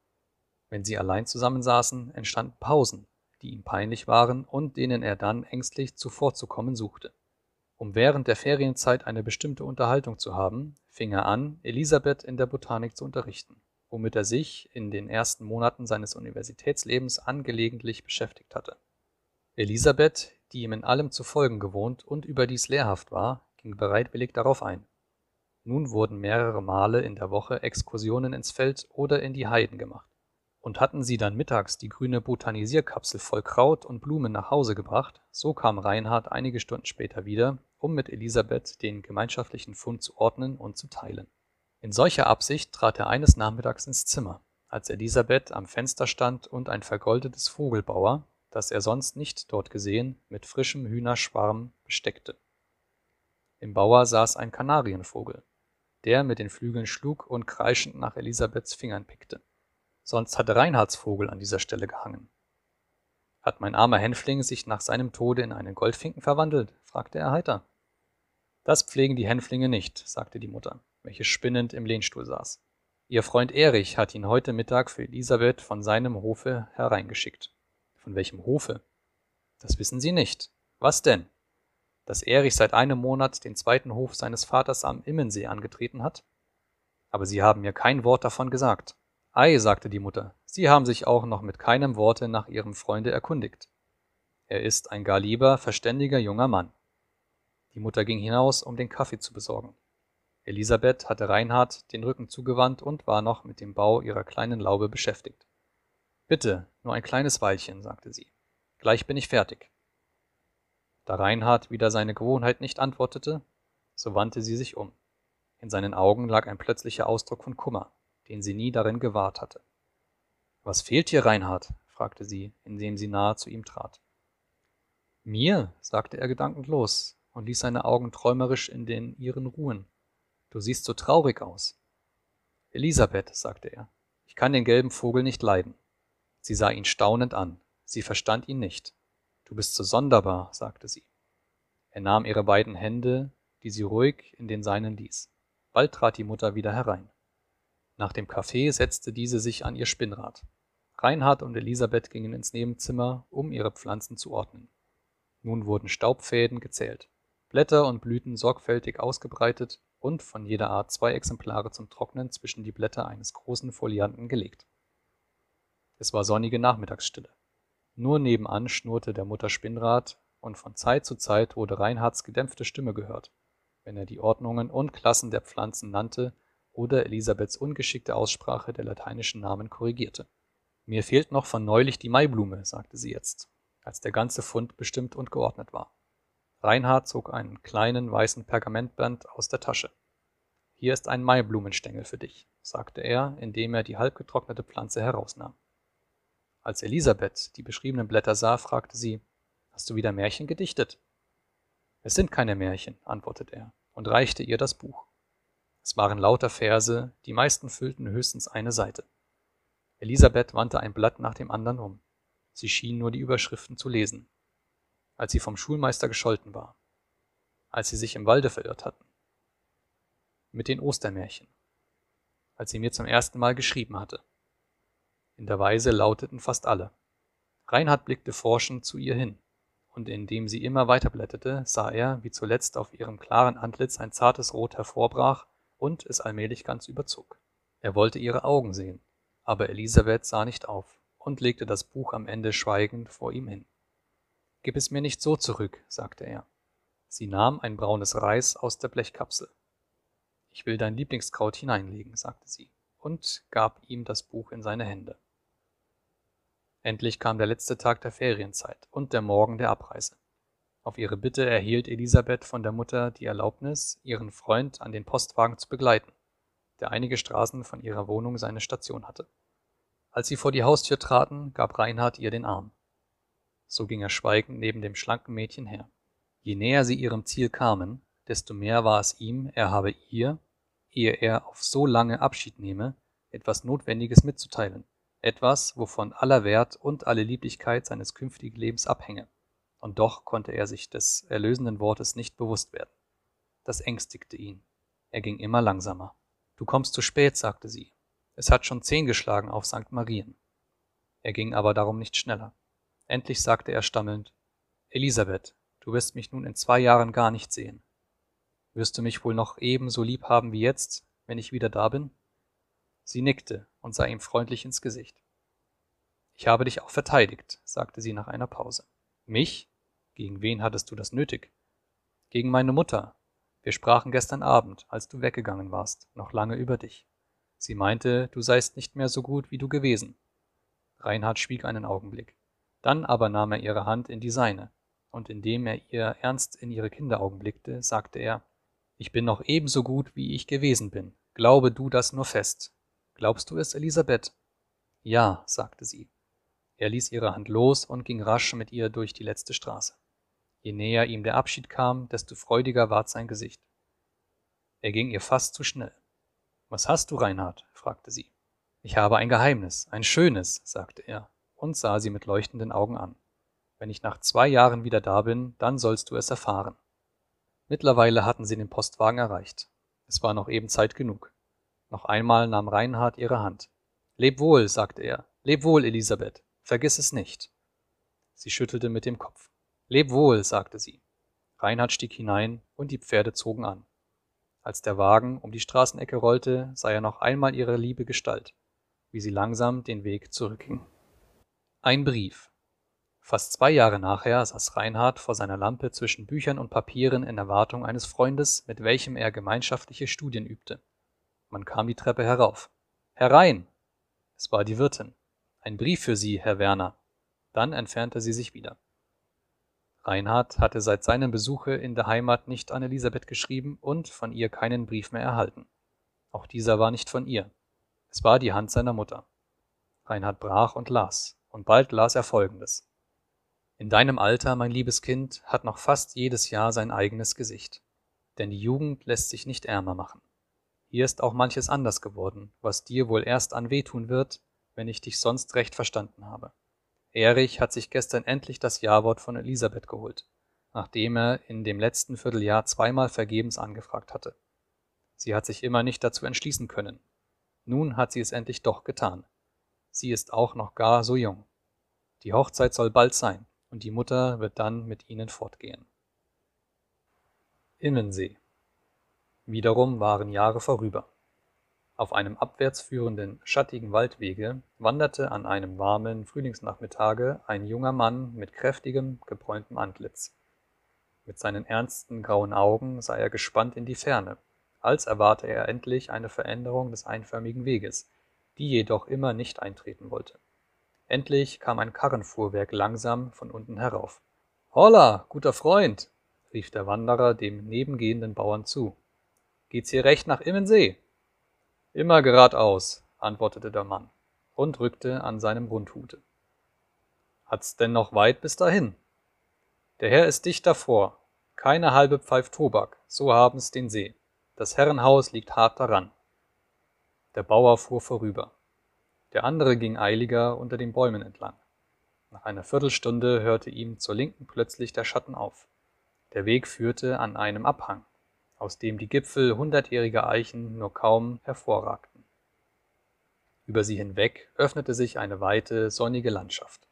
Speaker 1: Wenn sie allein zusammensaßen, entstanden Pausen, die ihm peinlich waren und denen er dann ängstlich zuvorzukommen suchte. Um während der Ferienzeit eine bestimmte Unterhaltung zu haben, fing er an, Elisabeth in der Botanik zu unterrichten, womit er sich in den ersten Monaten seines Universitätslebens angelegentlich beschäftigt hatte. Elisabeth, die ihm in allem zu folgen gewohnt und überdies lehrhaft war, ging bereitwillig darauf ein. Nun wurden mehrere Male in der Woche Exkursionen ins Feld oder in die Heiden gemacht. Und hatten sie dann mittags die grüne Botanisierkapsel voll Kraut und Blumen nach Hause gebracht, so kam Reinhard einige Stunden später wieder, um mit Elisabeth den gemeinschaftlichen Fund zu ordnen und zu teilen. In solcher Absicht trat er eines Nachmittags ins Zimmer, als Elisabeth am Fenster stand und ein vergoldetes Vogelbauer, das er sonst nicht dort gesehen, mit frischem Hühnerschwarm besteckte. Im Bauer saß ein Kanarienvogel, der mit den Flügeln schlug und kreischend nach Elisabeths Fingern pickte. Sonst hatte Reinhards Vogel an dieser Stelle gehangen. Hat mein armer Hänfling sich nach seinem Tode in einen Goldfinken verwandelt? fragte er heiter. Das pflegen die Hänflinge nicht, sagte die Mutter, welche spinnend im Lehnstuhl saß. Ihr Freund Erich hat ihn heute Mittag für Elisabeth von seinem Hofe hereingeschickt. Von welchem Hofe? Das wissen Sie nicht. Was denn? Dass Erich seit einem Monat den zweiten Hof seines Vaters am Immensee angetreten hat? Aber Sie haben mir kein Wort davon gesagt. Ei, sagte die Mutter, Sie haben sich auch noch mit keinem Worte nach Ihrem Freunde erkundigt. Er ist ein gar lieber, verständiger junger Mann. Die Mutter ging hinaus, um den Kaffee zu besorgen. Elisabeth hatte Reinhard den Rücken zugewandt und war noch mit dem Bau ihrer kleinen Laube beschäftigt. Bitte, nur ein kleines Weilchen, sagte sie. Gleich bin ich fertig. Da Reinhard wieder seine Gewohnheit nicht antwortete, so wandte sie sich um. In seinen Augen lag ein plötzlicher Ausdruck von Kummer, den sie nie darin gewahrt hatte. Was fehlt dir, Reinhard? fragte sie, indem sie nahe zu ihm trat. Mir, sagte er gedankenlos und ließ seine Augen träumerisch in den ihren ruhen. Du siehst so traurig aus. Elisabeth, sagte er, ich kann den gelben Vogel nicht leiden. Sie sah ihn staunend an, sie verstand ihn nicht. Du bist so sonderbar, sagte sie. Er nahm ihre beiden Hände, die sie ruhig in den seinen ließ. Bald trat die Mutter wieder herein. Nach dem Kaffee setzte diese sich an ihr Spinnrad. Reinhard und Elisabeth gingen ins Nebenzimmer, um ihre Pflanzen zu ordnen. Nun wurden Staubfäden gezählt, Blätter und Blüten sorgfältig ausgebreitet und von jeder Art zwei Exemplare zum Trocknen zwischen die Blätter eines großen Folianten gelegt. Es war sonnige Nachmittagsstille. Nur nebenan schnurrte der Mutter Spinnrad, und von Zeit zu Zeit wurde Reinhards gedämpfte Stimme gehört, wenn er die Ordnungen und Klassen der Pflanzen nannte oder Elisabeths ungeschickte Aussprache der lateinischen Namen korrigierte. Mir fehlt noch von neulich die Maiblume, sagte sie jetzt, als der ganze Fund bestimmt und geordnet war. Reinhard zog einen kleinen weißen Pergamentband aus der Tasche. Hier ist ein Maiblumenstängel für dich, sagte er, indem er die halbgetrocknete Pflanze herausnahm. Als Elisabeth die beschriebenen Blätter sah, fragte sie, Hast du wieder Märchen gedichtet? Es sind keine Märchen, antwortete er und reichte ihr das Buch. Es waren lauter Verse, die meisten füllten höchstens eine Seite. Elisabeth wandte ein Blatt nach dem anderen um. Sie schien nur die Überschriften zu lesen. Als sie vom Schulmeister gescholten war. Als sie sich im Walde verirrt hatten. Mit den Ostermärchen. Als sie mir zum ersten Mal geschrieben hatte. In der Weise lauteten fast alle. Reinhard blickte forschend zu ihr hin, und indem sie immer weiterblätterte, sah er, wie zuletzt auf ihrem klaren Antlitz ein zartes Rot hervorbrach und es allmählich ganz überzog. Er wollte ihre Augen sehen, aber Elisabeth sah nicht auf und legte das Buch am Ende schweigend vor ihm hin. Gib es mir nicht so zurück, sagte er. Sie nahm ein braunes Reis aus der Blechkapsel. Ich will dein Lieblingskraut hineinlegen, sagte sie und gab ihm das Buch in seine Hände. Endlich kam der letzte Tag der Ferienzeit und der Morgen der Abreise. Auf ihre Bitte erhielt Elisabeth von der Mutter die Erlaubnis, ihren Freund an den Postwagen zu begleiten, der einige Straßen von ihrer Wohnung seine Station hatte. Als sie vor die Haustür traten, gab Reinhard ihr den Arm. So ging er schweigend neben dem schlanken Mädchen her. Je näher sie ihrem Ziel kamen, desto mehr war es ihm, er habe ihr, ehe er auf so lange Abschied nehme, etwas Notwendiges mitzuteilen, etwas, wovon aller Wert und alle Lieblichkeit seines künftigen Lebens abhänge. Und doch konnte er sich des erlösenden Wortes nicht bewusst werden. Das ängstigte ihn. Er ging immer langsamer. Du kommst zu spät, sagte sie. Es hat schon zehn geschlagen auf St. Marien. Er ging aber darum nicht schneller. Endlich sagte er stammelnd Elisabeth, du wirst mich nun in zwei Jahren gar nicht sehen. Wirst du mich wohl noch ebenso lieb haben wie jetzt, wenn ich wieder da bin? Sie nickte und sah ihm freundlich ins Gesicht. Ich habe dich auch verteidigt, sagte sie nach einer Pause. Mich? Gegen wen hattest du das nötig? Gegen meine Mutter. Wir sprachen gestern Abend, als du weggegangen warst, noch lange über dich. Sie meinte, du seist nicht mehr so gut, wie du gewesen. Reinhard schwieg einen Augenblick. Dann aber nahm er ihre Hand in die seine, und indem er ihr ernst in ihre Kinderaugen blickte, sagte er, ich bin noch ebenso gut, wie ich gewesen bin. Glaube du das nur fest. Glaubst du es, Elisabeth? Ja, sagte sie. Er ließ ihre Hand los und ging rasch mit ihr durch die letzte Straße. Je näher ihm der Abschied kam, desto freudiger ward sein Gesicht. Er ging ihr fast zu schnell. Was hast du, Reinhard? fragte sie. Ich habe ein Geheimnis, ein schönes, sagte er und sah sie mit leuchtenden Augen an. Wenn ich nach zwei Jahren wieder da bin, dann sollst du es erfahren. Mittlerweile hatten sie den Postwagen erreicht. Es war noch eben Zeit genug. Noch einmal nahm Reinhard ihre Hand. Leb wohl, sagte er. Leb wohl, Elisabeth. Vergiss es nicht. Sie schüttelte mit dem Kopf. Leb wohl, sagte sie. Reinhard stieg hinein und die Pferde zogen an. Als der Wagen um die Straßenecke rollte, sah er noch einmal ihre liebe Gestalt, wie sie langsam den Weg zurückging. Ein Brief. Fast zwei Jahre nachher saß Reinhard vor seiner Lampe zwischen Büchern und Papieren in Erwartung eines Freundes, mit welchem er gemeinschaftliche Studien übte. Man kam die Treppe herauf. Herein! Es war die Wirtin. Ein Brief für Sie, Herr Werner. Dann entfernte sie sich wieder. Reinhard hatte seit seinem Besuche in der Heimat nicht an Elisabeth geschrieben und von ihr keinen Brief mehr erhalten. Auch dieser war nicht von ihr. Es war die Hand seiner Mutter. Reinhard brach und las, und bald las er folgendes. In deinem Alter, mein liebes Kind, hat noch fast jedes Jahr sein eigenes Gesicht. Denn die Jugend lässt sich nicht ärmer machen. Hier ist auch manches anders geworden, was dir wohl erst an wehtun wird, wenn ich dich sonst recht verstanden habe. Erich hat sich gestern endlich das Jawort von Elisabeth geholt, nachdem er in dem letzten Vierteljahr zweimal vergebens angefragt hatte. Sie hat sich immer nicht dazu entschließen können. Nun hat sie es endlich doch getan. Sie ist auch noch gar so jung. Die Hochzeit soll bald sein, und die Mutter wird dann mit ihnen fortgehen. Immensee Wiederum waren Jahre vorüber. Auf einem abwärts führenden, schattigen Waldwege wanderte an einem warmen Frühlingsnachmittage ein junger Mann mit kräftigem, gebräuntem Antlitz. Mit seinen ernsten grauen Augen sah er gespannt in die Ferne, als erwarte er endlich eine Veränderung des einförmigen Weges, die jedoch immer nicht eintreten wollte. Endlich kam ein Karrenfuhrwerk langsam von unten herauf. Holla, guter Freund, rief der Wanderer dem nebengehenden Bauern zu. Geht's hier recht nach Immensee? Immer geradeaus, antwortete der Mann und rückte an seinem Rundhute. Hat's denn noch weit bis dahin? Der Herr ist dicht davor, keine halbe Pfeif Tobak, so haben's den See. Das Herrenhaus liegt hart daran. Der Bauer fuhr vorüber. der andere ging eiliger unter den Bäumen entlang. Nach einer Viertelstunde hörte ihm zur Linken plötzlich der Schatten auf. Der Weg führte an einem Abhang, aus dem die Gipfel hundertjähriger Eichen nur kaum hervorragten. Über sie hinweg öffnete sich eine weite, sonnige Landschaft.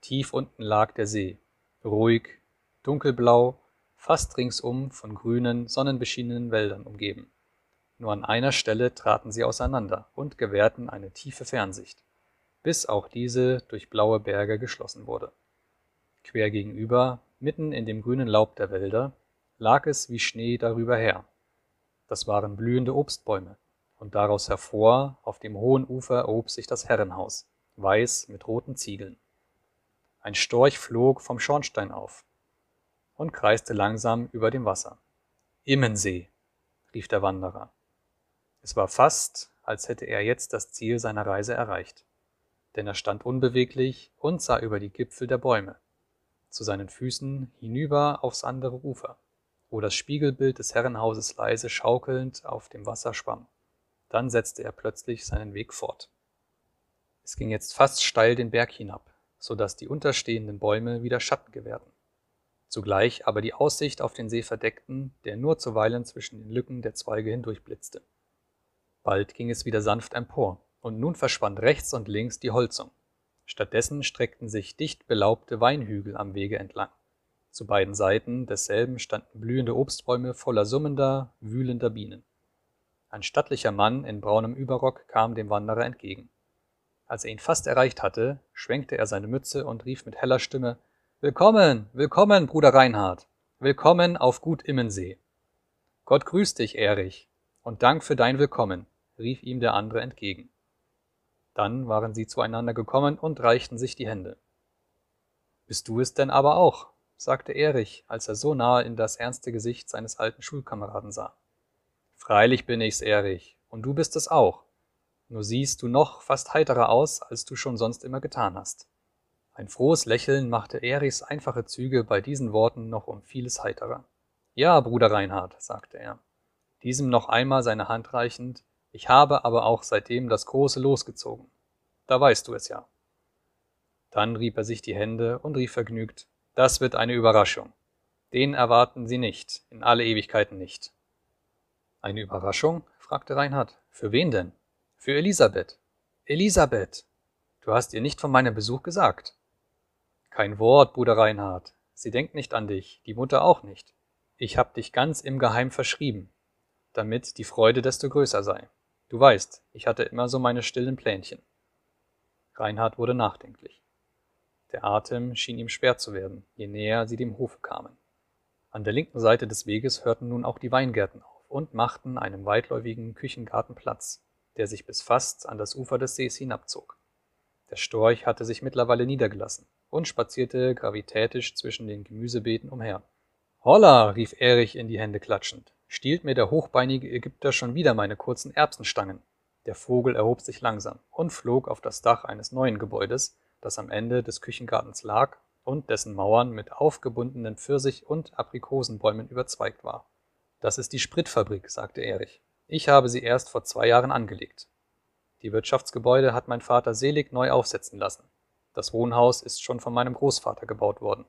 Speaker 1: Tief unten lag der See, ruhig, dunkelblau, fast ringsum von grünen, sonnenbeschienenen Wäldern umgeben. Nur an einer Stelle traten sie auseinander und gewährten eine tiefe Fernsicht bis auch diese durch blaue Berge geschlossen wurde. Quer gegenüber, mitten in dem grünen Laub der Wälder, lag es wie Schnee darüber her. Das waren blühende Obstbäume, und daraus hervor, auf dem hohen Ufer erhob sich das Herrenhaus, weiß mit roten Ziegeln. Ein Storch flog vom Schornstein auf und kreiste langsam über dem Wasser. Immensee, rief der Wanderer. Es war fast, als hätte er jetzt das Ziel seiner Reise erreicht denn er stand unbeweglich und sah über die Gipfel der Bäume, zu seinen Füßen hinüber aufs andere Ufer, wo das Spiegelbild des Herrenhauses leise schaukelnd auf dem Wasser schwamm. Dann setzte er plötzlich seinen Weg fort. Es ging jetzt fast steil den Berg hinab, so dass die unterstehenden Bäume wieder Schatten gewährten, zugleich aber die Aussicht auf den See verdeckten, der nur zuweilen zwischen den Lücken der Zweige hindurchblitzte. Bald ging es wieder sanft empor, und nun verschwand rechts und links die Holzung. Stattdessen streckten sich dicht belaubte Weinhügel am Wege entlang. Zu beiden Seiten desselben standen blühende Obstbäume voller summender, wühlender Bienen. Ein stattlicher Mann in braunem Überrock kam dem Wanderer entgegen. Als er ihn fast erreicht hatte, schwenkte er seine Mütze und rief mit heller Stimme Willkommen, willkommen, Bruder Reinhard. Willkommen auf Gut Immensee. Gott grüßt dich, Erich, und Dank für dein Willkommen, rief ihm der andere entgegen. Dann waren sie zueinander gekommen und reichten sich die Hände. Bist du es denn aber auch? Sagte Erich, als er so nahe in das ernste Gesicht seines alten Schulkameraden sah. Freilich bin ich's, Erich, und du bist es auch. Nur siehst du noch fast heiterer aus, als du schon sonst immer getan hast. Ein frohes Lächeln machte Erichs einfache Züge bei diesen Worten noch um vieles heiterer. Ja, Bruder Reinhard, sagte er, diesem noch einmal seine Hand reichend, ich habe aber auch seitdem das große losgezogen. Da weißt du es ja. Dann rieb er sich die Hände und rief vergnügt, das wird eine Überraschung. Den erwarten Sie nicht, in alle Ewigkeiten nicht. Eine Überraschung? fragte Reinhard. Für wen denn? Für Elisabeth. Elisabeth! Du hast ihr nicht von meinem Besuch gesagt. Kein Wort, Bruder Reinhard. Sie denkt nicht an dich, die Mutter auch nicht. Ich hab dich ganz im Geheim verschrieben, damit die Freude desto größer sei. Du weißt, ich hatte immer so meine stillen Plänchen. Reinhard wurde nachdenklich. Der Atem schien ihm schwer zu werden, je näher sie dem Hofe kamen. An der linken Seite des Weges hörten nun auch die Weingärten auf und machten einem weitläufigen Küchengarten Platz, der sich bis fast an das Ufer des Sees hinabzog. Der Storch hatte sich mittlerweile niedergelassen und spazierte gravitätisch zwischen den Gemüsebeeten umher. Holla! rief Erich in die Hände klatschend stiehlt mir der hochbeinige Ägypter schon wieder meine kurzen Erbsenstangen. Der Vogel erhob sich langsam und flog auf das Dach eines neuen Gebäudes, das am Ende des Küchengartens lag und dessen Mauern mit aufgebundenen Pfirsich- und Aprikosenbäumen überzweigt war. Das ist die Spritfabrik, sagte Erich. Ich habe sie erst vor zwei Jahren angelegt. Die Wirtschaftsgebäude hat mein Vater selig neu aufsetzen lassen. Das Wohnhaus ist schon von meinem Großvater gebaut worden.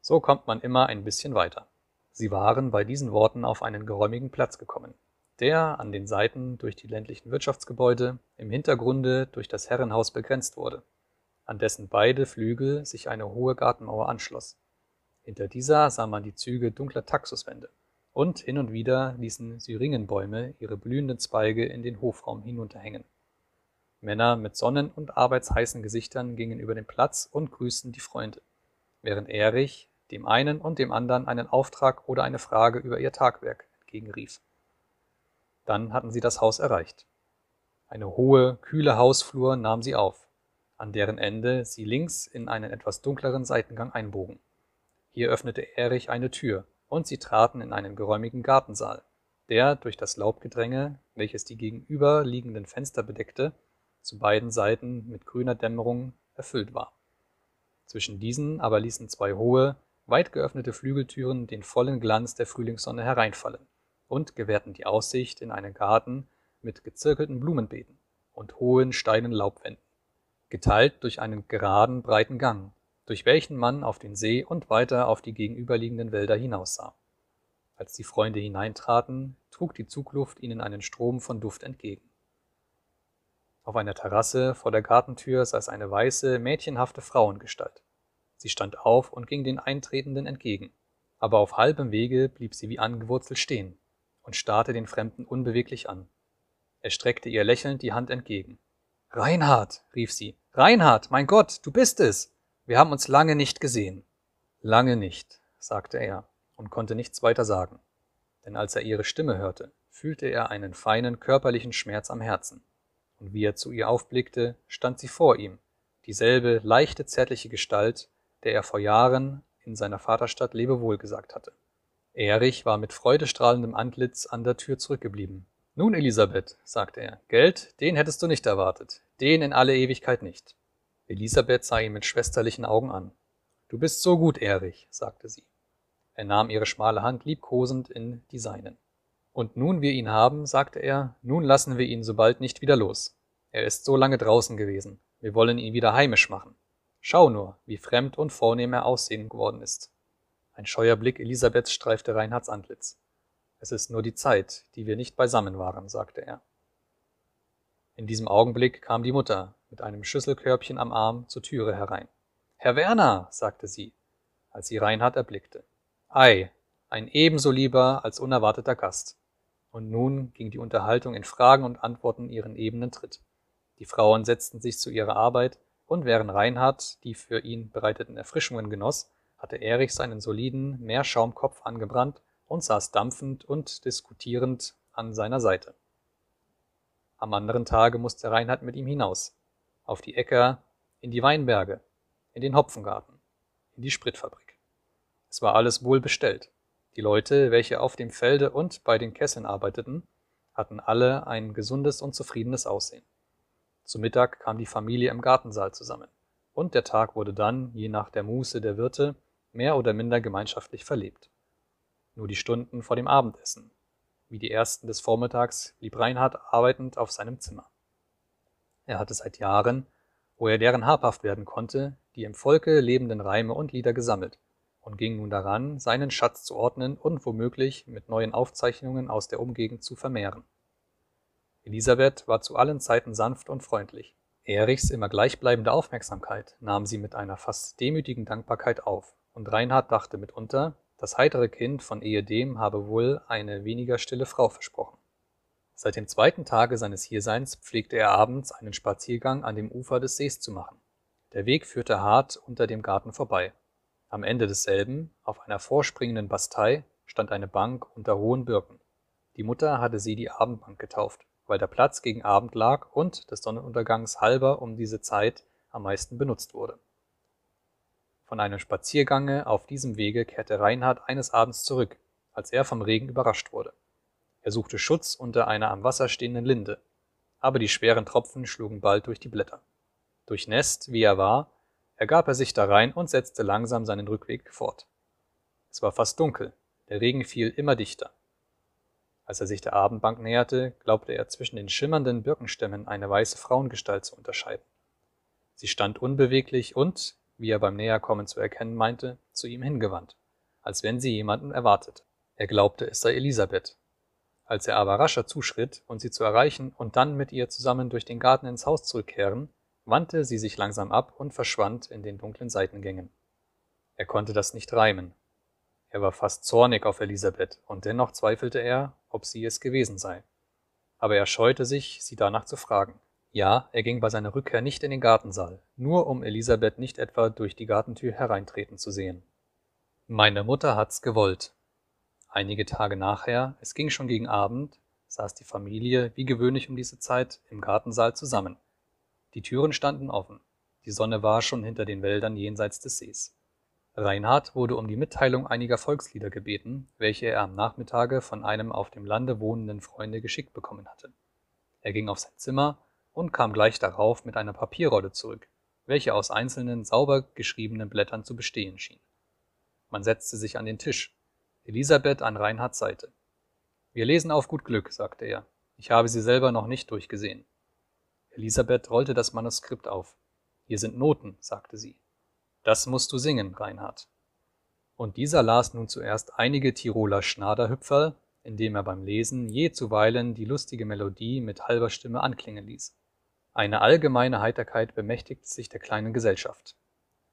Speaker 1: So kommt man immer ein bisschen weiter. Sie waren bei diesen Worten auf einen geräumigen Platz gekommen, der an den Seiten durch die ländlichen Wirtschaftsgebäude, im Hintergrunde durch das Herrenhaus begrenzt wurde, an dessen beide Flügel sich eine hohe Gartenmauer anschloss. Hinter dieser sah man die Züge dunkler Taxuswände, und hin und wieder ließen Syringenbäume ihre blühenden Zweige in den Hofraum hinunterhängen. Männer mit sonnen- und arbeitsheißen Gesichtern gingen über den Platz und grüßten die Freunde, während Erich dem einen und dem anderen einen Auftrag oder eine Frage über ihr Tagwerk entgegenrief. Dann hatten sie das Haus erreicht. Eine hohe, kühle Hausflur nahm sie auf, an deren Ende sie links in einen etwas dunkleren Seitengang einbogen. Hier öffnete Erich eine Tür, und sie traten in einen geräumigen Gartensaal, der durch das Laubgedränge, welches die gegenüberliegenden Fenster bedeckte, zu beiden Seiten mit grüner Dämmerung erfüllt war. Zwischen diesen aber ließen zwei hohe, Weit geöffnete Flügeltüren den vollen Glanz der Frühlingssonne hereinfallen und gewährten die Aussicht in einen Garten mit gezirkelten Blumenbeeten und hohen steinen Laubwänden, geteilt durch einen geraden, breiten Gang, durch welchen man auf den See und weiter auf die gegenüberliegenden Wälder hinaussah. Als die Freunde hineintraten, trug die Zugluft ihnen einen Strom von Duft entgegen. Auf einer Terrasse vor der Gartentür saß eine weiße, mädchenhafte Frauengestalt. Sie stand auf und ging den Eintretenden entgegen, aber auf halbem Wege blieb sie wie angewurzelt stehen und starrte den Fremden unbeweglich an. Er streckte ihr lächelnd die Hand entgegen. Reinhard, rief sie. Reinhard, mein Gott, du bist es. Wir haben uns lange nicht gesehen. Lange nicht, sagte er und konnte nichts weiter sagen. Denn als er ihre Stimme hörte, fühlte er einen feinen körperlichen Schmerz am Herzen. Und wie er zu ihr aufblickte, stand sie vor ihm, dieselbe leichte, zärtliche Gestalt, der er vor Jahren in seiner Vaterstadt Lebewohl gesagt hatte. Erich war mit freudestrahlendem Antlitz an der Tür zurückgeblieben. Nun, Elisabeth, sagte er, Geld, den hättest du nicht erwartet, den in alle Ewigkeit nicht. Elisabeth sah ihn mit schwesterlichen Augen an. Du bist so gut, Erich, sagte sie. Er nahm ihre schmale Hand liebkosend in die seinen. Und nun wir ihn haben, sagte er, nun lassen wir ihn so bald nicht wieder los. Er ist so lange draußen gewesen. Wir wollen ihn wieder heimisch machen. Schau nur, wie fremd und vornehm er aussehen geworden ist. Ein scheuer Blick Elisabeths streifte Reinhards Antlitz. Es ist nur die Zeit, die wir nicht beisammen waren, sagte er. In diesem Augenblick kam die Mutter mit einem Schüsselkörbchen am Arm zur Türe herein. Herr Werner, sagte sie, als sie Reinhard erblickte. Ei, ein ebenso lieber als unerwarteter Gast. Und nun ging die Unterhaltung in Fragen und Antworten ihren ebenen Tritt. Die Frauen setzten sich zu ihrer Arbeit, und während Reinhard die für ihn bereiteten Erfrischungen genoss, hatte Erich seinen soliden Meerschaumkopf angebrannt und saß dampfend und diskutierend an seiner Seite. Am anderen Tage musste Reinhard mit ihm hinaus, auf die Äcker, in die Weinberge, in den Hopfengarten, in die Spritfabrik. Es war alles wohl bestellt. Die Leute, welche auf dem Felde und bei den Kesseln arbeiteten, hatten alle ein gesundes und zufriedenes Aussehen. Zu Mittag kam die Familie im Gartensaal zusammen, und der Tag wurde dann, je nach der Muße der Wirte, mehr oder minder gemeinschaftlich verlebt. Nur die Stunden vor dem Abendessen, wie die ersten des Vormittags, blieb Reinhard arbeitend auf seinem Zimmer. Er hatte seit Jahren, wo er deren habhaft werden konnte, die im Volke lebenden Reime und Lieder gesammelt und ging nun daran, seinen Schatz zu ordnen und womöglich mit neuen Aufzeichnungen aus der Umgegend zu vermehren. Elisabeth war zu allen Zeiten sanft und freundlich. Erichs immer gleichbleibende Aufmerksamkeit nahm sie mit einer fast demütigen Dankbarkeit auf, und Reinhard dachte mitunter, das heitere Kind von ehedem habe wohl eine weniger stille Frau versprochen. Seit dem zweiten Tage seines Hierseins pflegte er abends einen Spaziergang an dem Ufer des Sees zu machen. Der Weg führte hart unter dem Garten vorbei. Am Ende desselben, auf einer vorspringenden Bastei, stand eine Bank unter hohen Birken. Die Mutter hatte sie die Abendbank getauft, weil der Platz gegen Abend lag und des Sonnenuntergangs halber um diese Zeit am meisten benutzt wurde. Von einem Spaziergange auf diesem Wege kehrte Reinhard eines Abends zurück, als er vom Regen überrascht wurde. Er suchte Schutz unter einer am Wasser stehenden Linde, aber die schweren Tropfen schlugen bald durch die Blätter. Durchnässt, wie er war, ergab er sich darein und setzte langsam seinen Rückweg fort. Es war fast dunkel, der Regen fiel immer dichter. Als er sich der Abendbank näherte, glaubte er zwischen den schimmernden Birkenstämmen eine weiße Frauengestalt zu unterscheiden. Sie stand unbeweglich und, wie er beim Näherkommen zu erkennen meinte, zu ihm hingewandt, als wenn sie jemanden erwartete. Er glaubte, es sei Elisabeth. Als er aber rascher zuschritt, um sie zu erreichen und dann mit ihr zusammen durch den Garten ins Haus zurückkehren, wandte sie sich langsam ab und verschwand in den dunklen Seitengängen. Er konnte das nicht reimen. Er war fast zornig auf Elisabeth, und dennoch zweifelte er, ob sie es gewesen sei. Aber er scheute sich, sie danach zu fragen. Ja, er ging bei seiner Rückkehr nicht in den Gartensaal, nur um Elisabeth nicht etwa durch die Gartentür hereintreten zu sehen. Meine Mutter hat's gewollt. Einige Tage nachher, es ging schon gegen Abend, saß die Familie, wie gewöhnlich um diese Zeit, im Gartensaal zusammen. Die Türen standen offen. Die Sonne war schon hinter den Wäldern jenseits des Sees. Reinhard wurde um die Mitteilung einiger Volkslieder gebeten, welche er am Nachmittage von einem auf dem Lande wohnenden Freunde geschickt bekommen hatte. Er ging auf sein Zimmer und kam gleich darauf mit einer Papierrolle zurück, welche aus einzelnen sauber geschriebenen Blättern zu bestehen schien. Man setzte sich an den Tisch, Elisabeth an Reinhards Seite. Wir lesen auf gut Glück, sagte er. Ich habe sie selber noch nicht durchgesehen. Elisabeth rollte das Manuskript auf. Hier sind Noten, sagte sie. Das musst du singen, Reinhard. Und dieser las nun zuerst einige Tiroler Schnaderhüpferl, indem er beim Lesen je zuweilen die lustige Melodie mit halber Stimme anklingen ließ. Eine allgemeine Heiterkeit bemächtigte sich der kleinen Gesellschaft.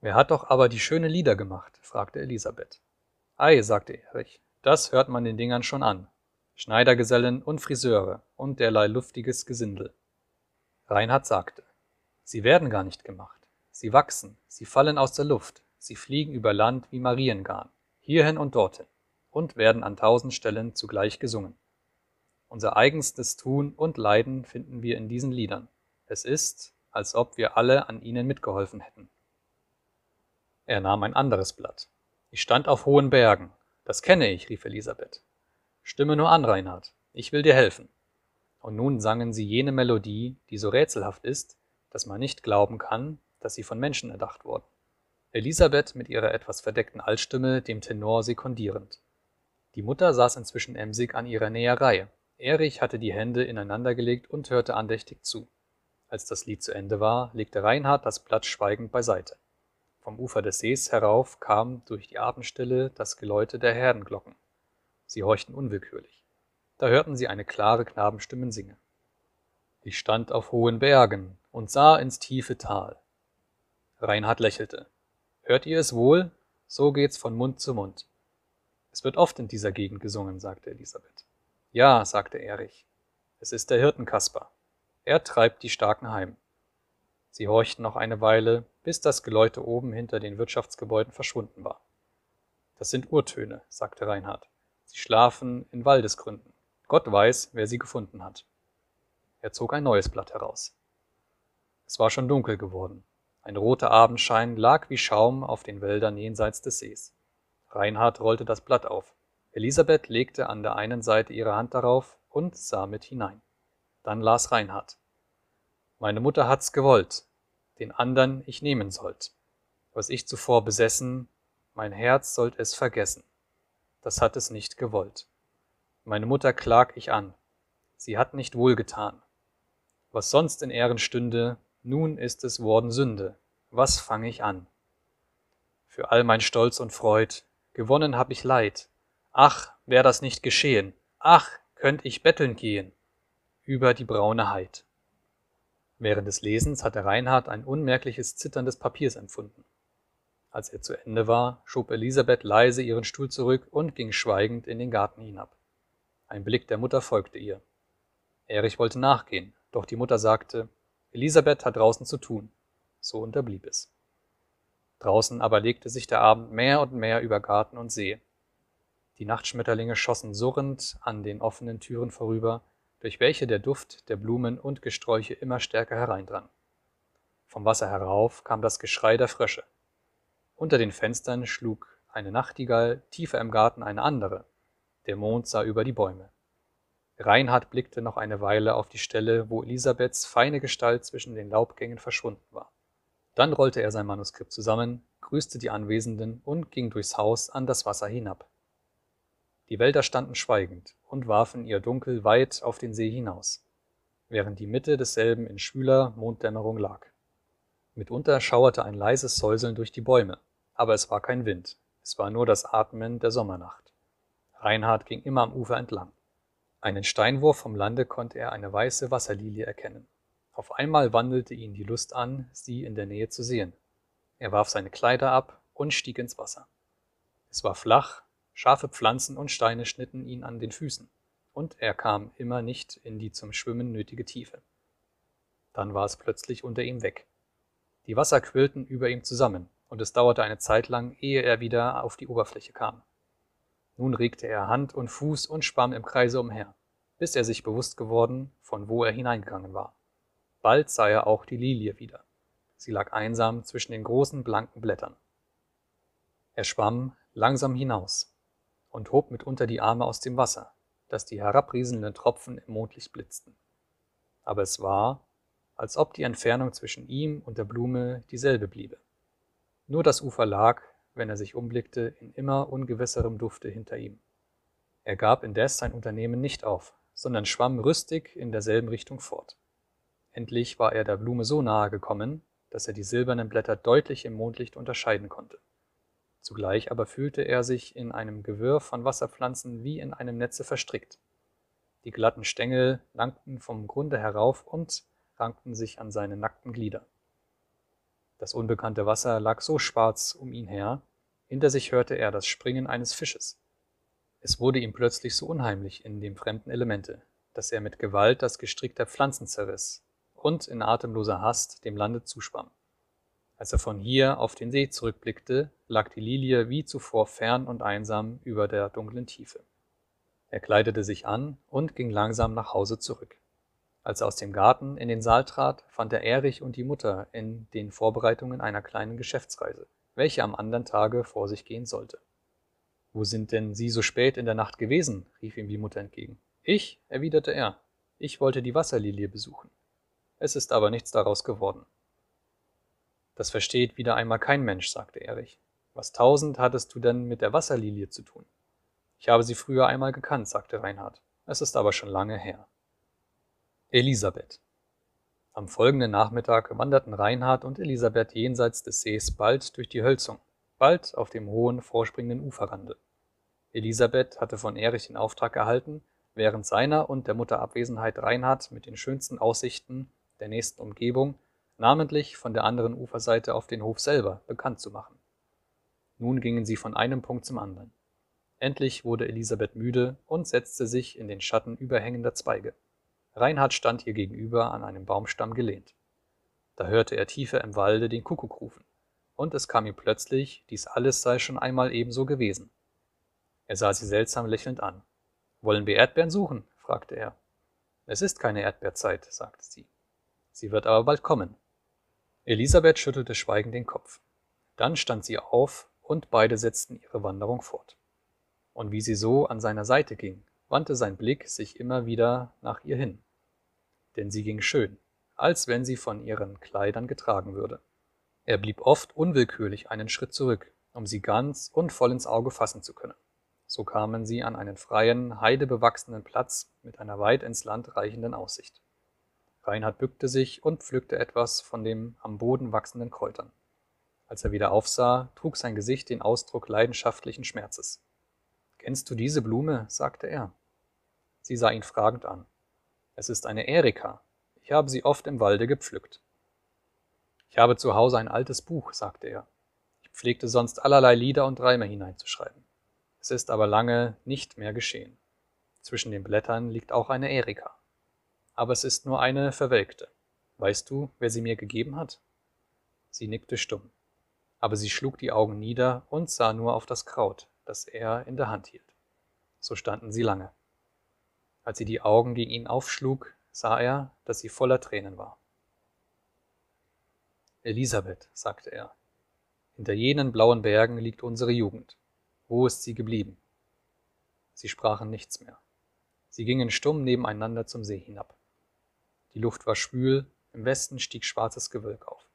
Speaker 1: Wer hat doch aber die schöne Lieder gemacht? fragte Elisabeth. Ei, sagte Erich, das hört man den Dingern schon an. Schneidergesellen und Friseure und derlei luftiges Gesindel. Reinhard sagte, sie werden gar nicht gemacht. Sie wachsen, sie fallen aus der Luft, sie fliegen über Land wie Mariengarn, hierhin und dorthin, und werden an tausend Stellen zugleich gesungen. Unser eigenstes Tun und Leiden finden wir in diesen Liedern. Es ist, als ob wir alle an ihnen mitgeholfen hätten. Er nahm ein anderes Blatt. Ich stand auf hohen Bergen. Das kenne ich, rief Elisabeth. Stimme nur an, Reinhard. Ich will dir helfen. Und nun sangen sie jene Melodie, die so rätselhaft ist, dass man nicht glauben kann, dass sie von Menschen erdacht wurden. Elisabeth mit ihrer etwas verdeckten Altstimme dem Tenor sekundierend. Die Mutter saß inzwischen emsig an ihrer Näherei. Erich hatte die Hände ineinandergelegt und hörte andächtig zu. Als das Lied zu Ende war, legte Reinhard das Blatt schweigend beiseite. Vom Ufer des Sees herauf kam durch die Abendstille das Geläute der Herdenglocken. Sie horchten unwillkürlich. Da hörten sie eine klare Knabenstimme singen. Ich stand auf hohen Bergen und sah ins tiefe Tal. Reinhard lächelte. Hört ihr es wohl? So geht's von Mund zu Mund. Es wird oft in dieser Gegend gesungen, sagte Elisabeth. Ja, sagte Erich. Es ist der Hirtenkasper. Er treibt die Starken heim. Sie horchten noch eine Weile, bis das Geläute oben hinter den Wirtschaftsgebäuden verschwunden war. Das sind Urtöne, sagte Reinhard. Sie schlafen in Waldesgründen. Gott weiß, wer sie gefunden hat. Er zog ein neues Blatt heraus. Es war schon dunkel geworden. Ein roter Abendschein lag wie Schaum auf den Wäldern jenseits des Sees. Reinhard rollte das Blatt auf. Elisabeth legte an der einen Seite ihre Hand darauf und sah mit hinein. Dann las Reinhard. Meine Mutter hat's gewollt, den andern ich nehmen sollt. Was ich zuvor besessen, mein Herz sollt es vergessen. Das hat es nicht gewollt. Meine Mutter klag ich an. Sie hat nicht wohlgetan. Was sonst in Ehren stünde, nun ist es worden Sünde. Was fang ich an? Für all mein Stolz und Freud, gewonnen hab ich Leid. Ach, wär das nicht geschehen. Ach, könnt ich betteln gehen über die braune Heid. Während des Lesens hatte Reinhard ein unmerkliches Zittern des Papiers empfunden. Als er zu Ende war, schob Elisabeth leise ihren Stuhl zurück und ging schweigend in den Garten hinab. Ein Blick der Mutter folgte ihr. Erich wollte nachgehen, doch die Mutter sagte, Elisabeth hat draußen zu tun. So unterblieb es. Draußen aber legte sich der Abend mehr und mehr über Garten und See. Die Nachtschmetterlinge schossen surrend an den offenen Türen vorüber, durch welche der Duft der Blumen und Gesträuche immer stärker hereindrang. Vom Wasser herauf kam das Geschrei der Frösche. Unter den Fenstern schlug eine Nachtigall, tiefer im Garten eine andere. Der Mond sah über die Bäume. Reinhard blickte noch eine Weile auf die Stelle, wo Elisabeths feine Gestalt zwischen den Laubgängen verschwunden war. Dann rollte er sein Manuskript zusammen, grüßte die Anwesenden und ging durchs Haus an das Wasser hinab. Die Wälder standen schweigend und warfen ihr Dunkel weit auf den See hinaus, während die Mitte desselben in schwüler Monddämmerung lag. Mitunter schauerte ein leises Säuseln durch die Bäume, aber es war kein Wind, es war nur das Atmen der Sommernacht. Reinhard ging immer am Ufer entlang. Einen Steinwurf vom Lande konnte er eine weiße Wasserlilie erkennen. Auf einmal wandelte ihn die Lust an, sie in der Nähe zu sehen. Er warf seine Kleider ab und stieg ins Wasser. Es war flach Scharfe Pflanzen und Steine schnitten ihn an den Füßen, und er kam immer nicht in die zum Schwimmen nötige Tiefe. Dann war es plötzlich unter ihm weg. Die Wasser quillten über ihm zusammen, und es dauerte eine Zeit lang, ehe er wieder auf die Oberfläche kam. Nun regte er Hand und Fuß und schwamm im Kreise umher, bis er sich bewusst geworden, von wo er hineingegangen war. Bald sah er auch die Lilie wieder. Sie lag einsam zwischen den großen blanken Blättern. Er schwamm langsam hinaus, und hob mitunter die Arme aus dem Wasser, dass die herabrieselnden Tropfen im Mondlicht blitzten. Aber es war, als ob die Entfernung zwischen ihm und der Blume dieselbe bliebe. Nur das Ufer lag, wenn er sich umblickte, in immer ungewisserem Dufte hinter ihm. Er gab indes sein Unternehmen nicht auf, sondern schwamm rüstig in derselben Richtung fort. Endlich war er der Blume so nahe gekommen, dass er die silbernen Blätter deutlich im Mondlicht unterscheiden konnte. Zugleich aber fühlte er sich in einem Gewirr von Wasserpflanzen wie in einem Netze verstrickt. Die glatten Stängel langten vom Grunde herauf und rankten sich an seine nackten Glieder. Das unbekannte Wasser lag so schwarz um ihn her, hinter sich hörte er das Springen eines Fisches. Es wurde ihm plötzlich so unheimlich in dem fremden Elemente, dass er mit Gewalt das Gestrick der Pflanzen zerriss und in atemloser Hast dem Lande zuschwamm. Als er von hier auf den See zurückblickte, lag die Lilie wie zuvor fern und einsam über der dunklen Tiefe. Er kleidete sich an und ging langsam nach Hause zurück. Als er aus dem Garten in den Saal trat, fand er Erich und die Mutter in den Vorbereitungen einer kleinen Geschäftsreise, welche am anderen Tage vor sich gehen sollte. Wo sind denn Sie so spät in der Nacht gewesen? rief ihm die Mutter entgegen. Ich, erwiderte er, ich wollte die Wasserlilie besuchen. Es ist aber nichts daraus geworden. Das versteht wieder einmal kein Mensch, sagte Erich. Was tausend hattest du denn mit der Wasserlilie zu tun? Ich habe sie früher einmal gekannt, sagte Reinhard. Es ist aber schon lange her. Elisabeth. Am folgenden Nachmittag wanderten Reinhard und Elisabeth jenseits des Sees bald durch die Hölzung, bald auf dem hohen, vorspringenden Uferrande. Elisabeth hatte von Erich den Auftrag erhalten, während seiner und der Mutter Abwesenheit Reinhard mit den schönsten Aussichten der nächsten Umgebung, namentlich von der anderen Uferseite auf den Hof selber, bekannt zu machen. Nun gingen sie von einem Punkt zum anderen. Endlich wurde Elisabeth müde und setzte sich in den Schatten überhängender Zweige. Reinhard stand ihr gegenüber an einem Baumstamm gelehnt. Da hörte er tiefer im Walde den Kuckuck rufen, und es kam ihm plötzlich, dies alles sei schon einmal ebenso gewesen. Er sah sie seltsam lächelnd an. Wollen wir Erdbeeren suchen? fragte er. Es ist keine Erdbeerzeit, sagte sie. Sie wird aber bald kommen. Elisabeth schüttelte schweigend den Kopf. Dann stand sie auf, und beide setzten ihre Wanderung fort und wie sie so an seiner Seite ging, wandte sein Blick sich immer wieder nach ihr hin. Denn sie ging schön, als wenn sie von ihren Kleidern getragen würde. Er blieb oft unwillkürlich einen Schritt zurück, um sie ganz und voll ins Auge fassen zu können. So kamen sie an einen freien, heidebewachsenen Platz mit einer weit ins Land reichenden Aussicht. Reinhard bückte sich und pflückte etwas von dem am Boden wachsenden Kräutern. Als er wieder aufsah, trug sein Gesicht den Ausdruck leidenschaftlichen Schmerzes. Kennst du diese Blume? sagte er. Sie sah ihn fragend an. Es ist eine Erika. Ich habe sie oft im Walde gepflückt. Ich habe zu Hause ein altes Buch, sagte er. Ich pflegte sonst allerlei Lieder und Reime hineinzuschreiben. Es ist aber lange nicht mehr geschehen. Zwischen den Blättern liegt auch eine Erika. Aber es ist nur eine verwelkte. Weißt du, wer sie mir gegeben hat? Sie nickte stumm. Aber sie schlug die Augen nieder und sah nur auf das Kraut, das er in der Hand hielt. So standen sie lange. Als sie die Augen gegen ihn aufschlug, sah er, dass sie voller Tränen war. Elisabeth, sagte er, hinter jenen blauen Bergen liegt unsere Jugend. Wo ist sie geblieben? Sie sprachen nichts mehr. Sie gingen stumm nebeneinander zum See hinab. Die Luft war schwül, im Westen stieg schwarzes Gewölk auf.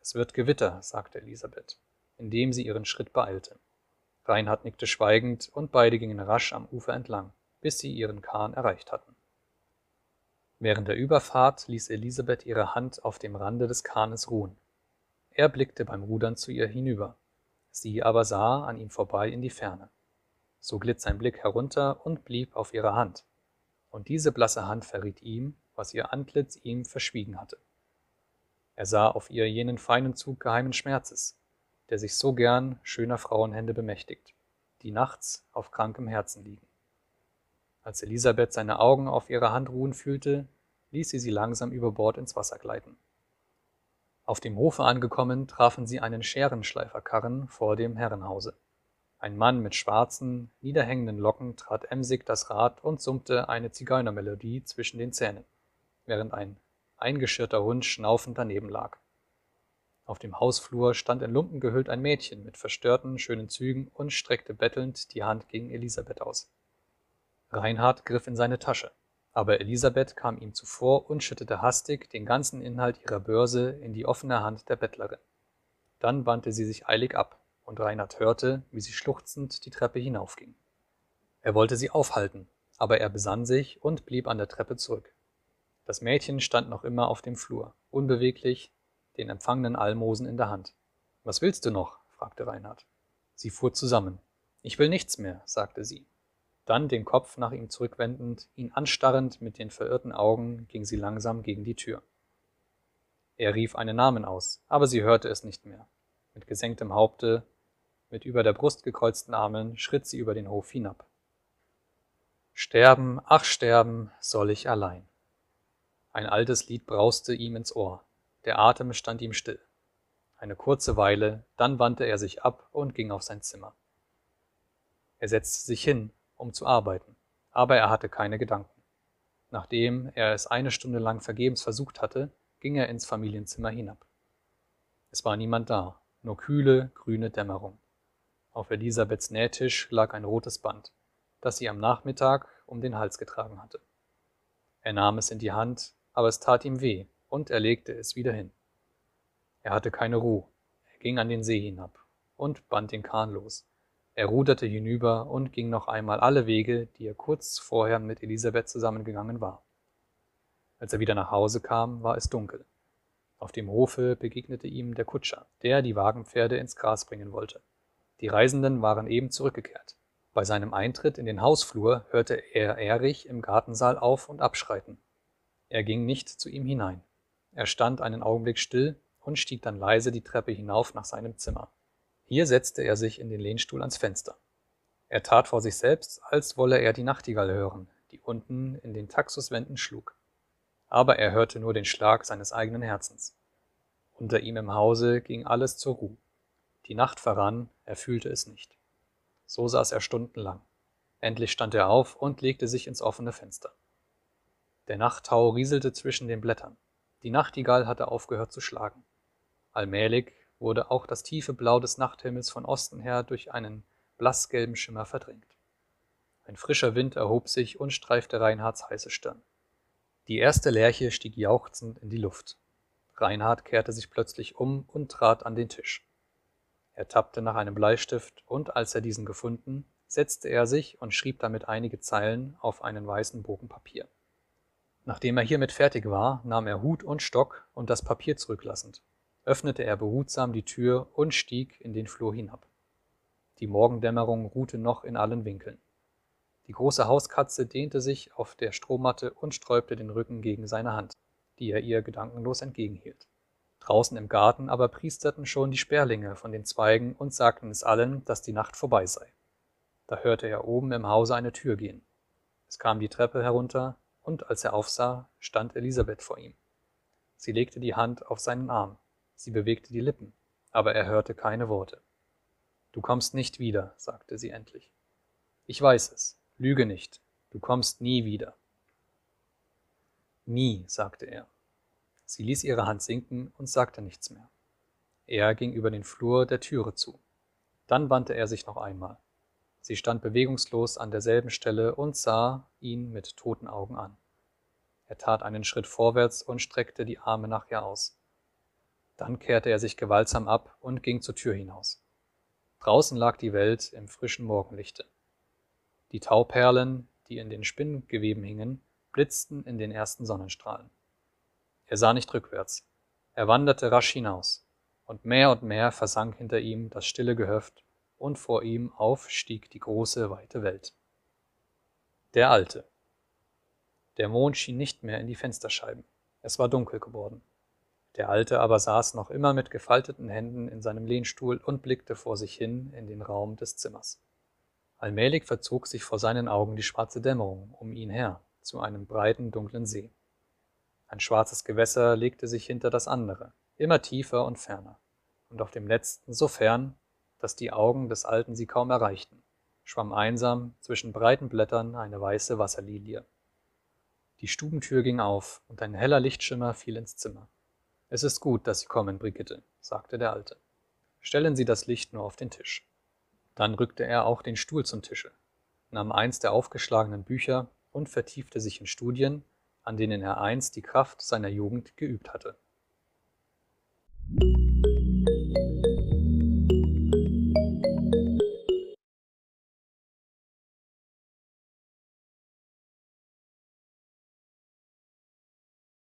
Speaker 1: Es wird Gewitter, sagte Elisabeth, indem sie ihren Schritt beeilte. Reinhard nickte schweigend, und beide gingen rasch am Ufer entlang, bis sie ihren Kahn erreicht hatten. Während der Überfahrt ließ Elisabeth ihre Hand auf dem Rande des Kahnes ruhen. Er blickte beim Rudern zu ihr hinüber. Sie aber sah an ihm vorbei in die Ferne. So glitt sein Blick herunter und blieb auf ihrer Hand. Und diese blasse Hand verriet ihm, was ihr Antlitz ihm verschwiegen hatte. Er sah auf ihr jenen feinen Zug geheimen Schmerzes, der sich so gern schöner Frauenhände bemächtigt, die nachts auf krankem Herzen liegen. Als Elisabeth seine Augen auf ihrer Hand ruhen fühlte, ließ sie sie langsam über Bord ins Wasser gleiten. Auf dem Hofe angekommen, trafen sie einen Scherenschleiferkarren vor dem Herrenhause. Ein Mann mit schwarzen, niederhängenden Locken trat emsig das Rad und summte eine Zigeunermelodie zwischen den Zähnen, während ein eingeschirrter Hund schnaufend daneben lag. Auf dem Hausflur stand in Lumpen gehüllt ein Mädchen mit verstörten, schönen Zügen und streckte bettelnd die Hand gegen Elisabeth aus. Reinhard griff in seine Tasche, aber Elisabeth kam ihm zuvor und schüttete hastig den ganzen Inhalt ihrer Börse in die offene Hand der Bettlerin. Dann wandte sie sich eilig ab, und Reinhard hörte, wie sie schluchzend die Treppe hinaufging. Er wollte sie aufhalten, aber er besann sich und blieb an der Treppe zurück. Das Mädchen stand noch immer auf dem Flur, unbeweglich, den empfangenen Almosen in der Hand. Was willst du noch? fragte Reinhard. Sie fuhr zusammen. Ich will nichts mehr, sagte sie. Dann, den Kopf nach ihm zurückwendend, ihn anstarrend mit den verirrten Augen, ging sie langsam gegen die Tür. Er rief einen Namen aus, aber sie hörte es nicht mehr. Mit gesenktem Haupte, mit über der Brust gekreuzten Armen, schritt sie über den Hof hinab. Sterben, ach sterben, soll ich allein. Ein altes Lied brauste ihm ins Ohr, der Atem stand ihm still. Eine kurze Weile, dann wandte er sich ab und ging auf sein Zimmer. Er setzte sich hin, um zu arbeiten, aber er hatte keine Gedanken. Nachdem er es eine Stunde lang vergebens versucht hatte, ging er ins Familienzimmer hinab. Es war niemand da, nur kühle, grüne Dämmerung. Auf Elisabeths Nähtisch lag ein rotes Band, das sie am Nachmittag um den Hals getragen hatte. Er nahm es in die Hand, aber es tat ihm weh, und er legte es wieder hin. Er hatte keine Ruhe. Er ging an den See hinab und band den Kahn los. Er ruderte hinüber und ging noch einmal alle Wege, die er kurz vorher mit Elisabeth zusammengegangen war. Als er wieder nach Hause kam, war es dunkel. Auf dem Hofe begegnete ihm der Kutscher, der die Wagenpferde ins Gras bringen wollte. Die Reisenden waren eben zurückgekehrt. Bei seinem Eintritt in den Hausflur hörte er Erich im Gartensaal auf und abschreiten. Er ging nicht zu ihm hinein. Er stand einen Augenblick still und stieg dann leise die Treppe hinauf nach seinem Zimmer. Hier setzte er sich in den Lehnstuhl ans Fenster. Er tat vor sich selbst, als wolle er die Nachtigall hören, die unten in den Taxuswänden schlug. Aber er hörte nur den Schlag seines eigenen Herzens. Unter ihm im Hause ging alles zur Ruhe. Die Nacht verrann, er fühlte es nicht. So saß er stundenlang. Endlich stand er auf und legte sich ins offene Fenster. Der Nachttau rieselte zwischen den Blättern. Die Nachtigall hatte aufgehört zu schlagen. Allmählich wurde auch das tiefe Blau des Nachthimmels von Osten her durch einen blassgelben Schimmer verdrängt. Ein frischer Wind erhob sich und streifte Reinhards heiße Stirn. Die erste Lerche stieg jauchzend in die Luft. Reinhard kehrte sich plötzlich um und trat an den Tisch. Er tappte nach einem Bleistift und als er diesen gefunden, setzte er sich und schrieb damit einige Zeilen auf einen weißen Bogen Papier. Nachdem er hiermit fertig war, nahm er Hut und Stock und das Papier zurücklassend öffnete er behutsam die Tür und stieg in den Flur hinab. Die Morgendämmerung ruhte noch in allen Winkeln. Die große Hauskatze dehnte sich auf der Strohmatte und sträubte den Rücken gegen seine Hand, die er ihr gedankenlos entgegenhielt. Draußen im Garten aber priesterten schon die Sperlinge von den Zweigen und sagten es allen, dass die Nacht vorbei sei. Da hörte er oben im Hause eine Tür gehen. Es kam die Treppe herunter, und als er aufsah, stand Elisabeth vor ihm. Sie legte die Hand auf seinen Arm. Sie bewegte die Lippen, aber er hörte keine Worte. Du kommst nicht wieder, sagte sie endlich. Ich weiß es. Lüge nicht. Du kommst nie wieder. Nie, sagte er. Sie ließ ihre Hand sinken und sagte nichts mehr. Er ging über den Flur der Türe zu. Dann wandte er sich noch einmal. Sie stand bewegungslos an derselben Stelle und sah ihn mit toten Augen an. Er tat einen Schritt vorwärts und streckte die Arme nach ihr aus. Dann kehrte er sich gewaltsam ab und ging zur Tür hinaus. Draußen lag die Welt im frischen Morgenlichte. Die Tauperlen, die in den Spinngeweben hingen, blitzten in den ersten Sonnenstrahlen. Er sah nicht rückwärts. Er wanderte rasch hinaus, und mehr und mehr versank hinter ihm das stille Gehöft, und vor ihm auf stieg die große, weite Welt. Der Alte. Der Mond schien nicht mehr in die Fensterscheiben. Es war dunkel geworden. Der Alte aber saß noch immer mit gefalteten Händen in seinem Lehnstuhl und blickte vor sich hin in den Raum des Zimmers. Allmählich verzog sich vor seinen Augen die schwarze Dämmerung um ihn her zu einem breiten, dunklen See. Ein schwarzes Gewässer legte sich hinter das andere, immer tiefer und ferner, und auf dem letzten so fern, dass die Augen des Alten sie kaum erreichten, schwamm einsam zwischen breiten Blättern eine weiße Wasserlilie. Die Stubentür ging auf, und ein heller Lichtschimmer fiel ins Zimmer. Es ist gut, dass Sie kommen, Brigitte, sagte der Alte. Stellen Sie das Licht nur auf den Tisch. Dann rückte er auch den Stuhl zum Tische, nahm eins der aufgeschlagenen Bücher und vertiefte sich in Studien, an denen er einst die Kraft seiner Jugend geübt hatte.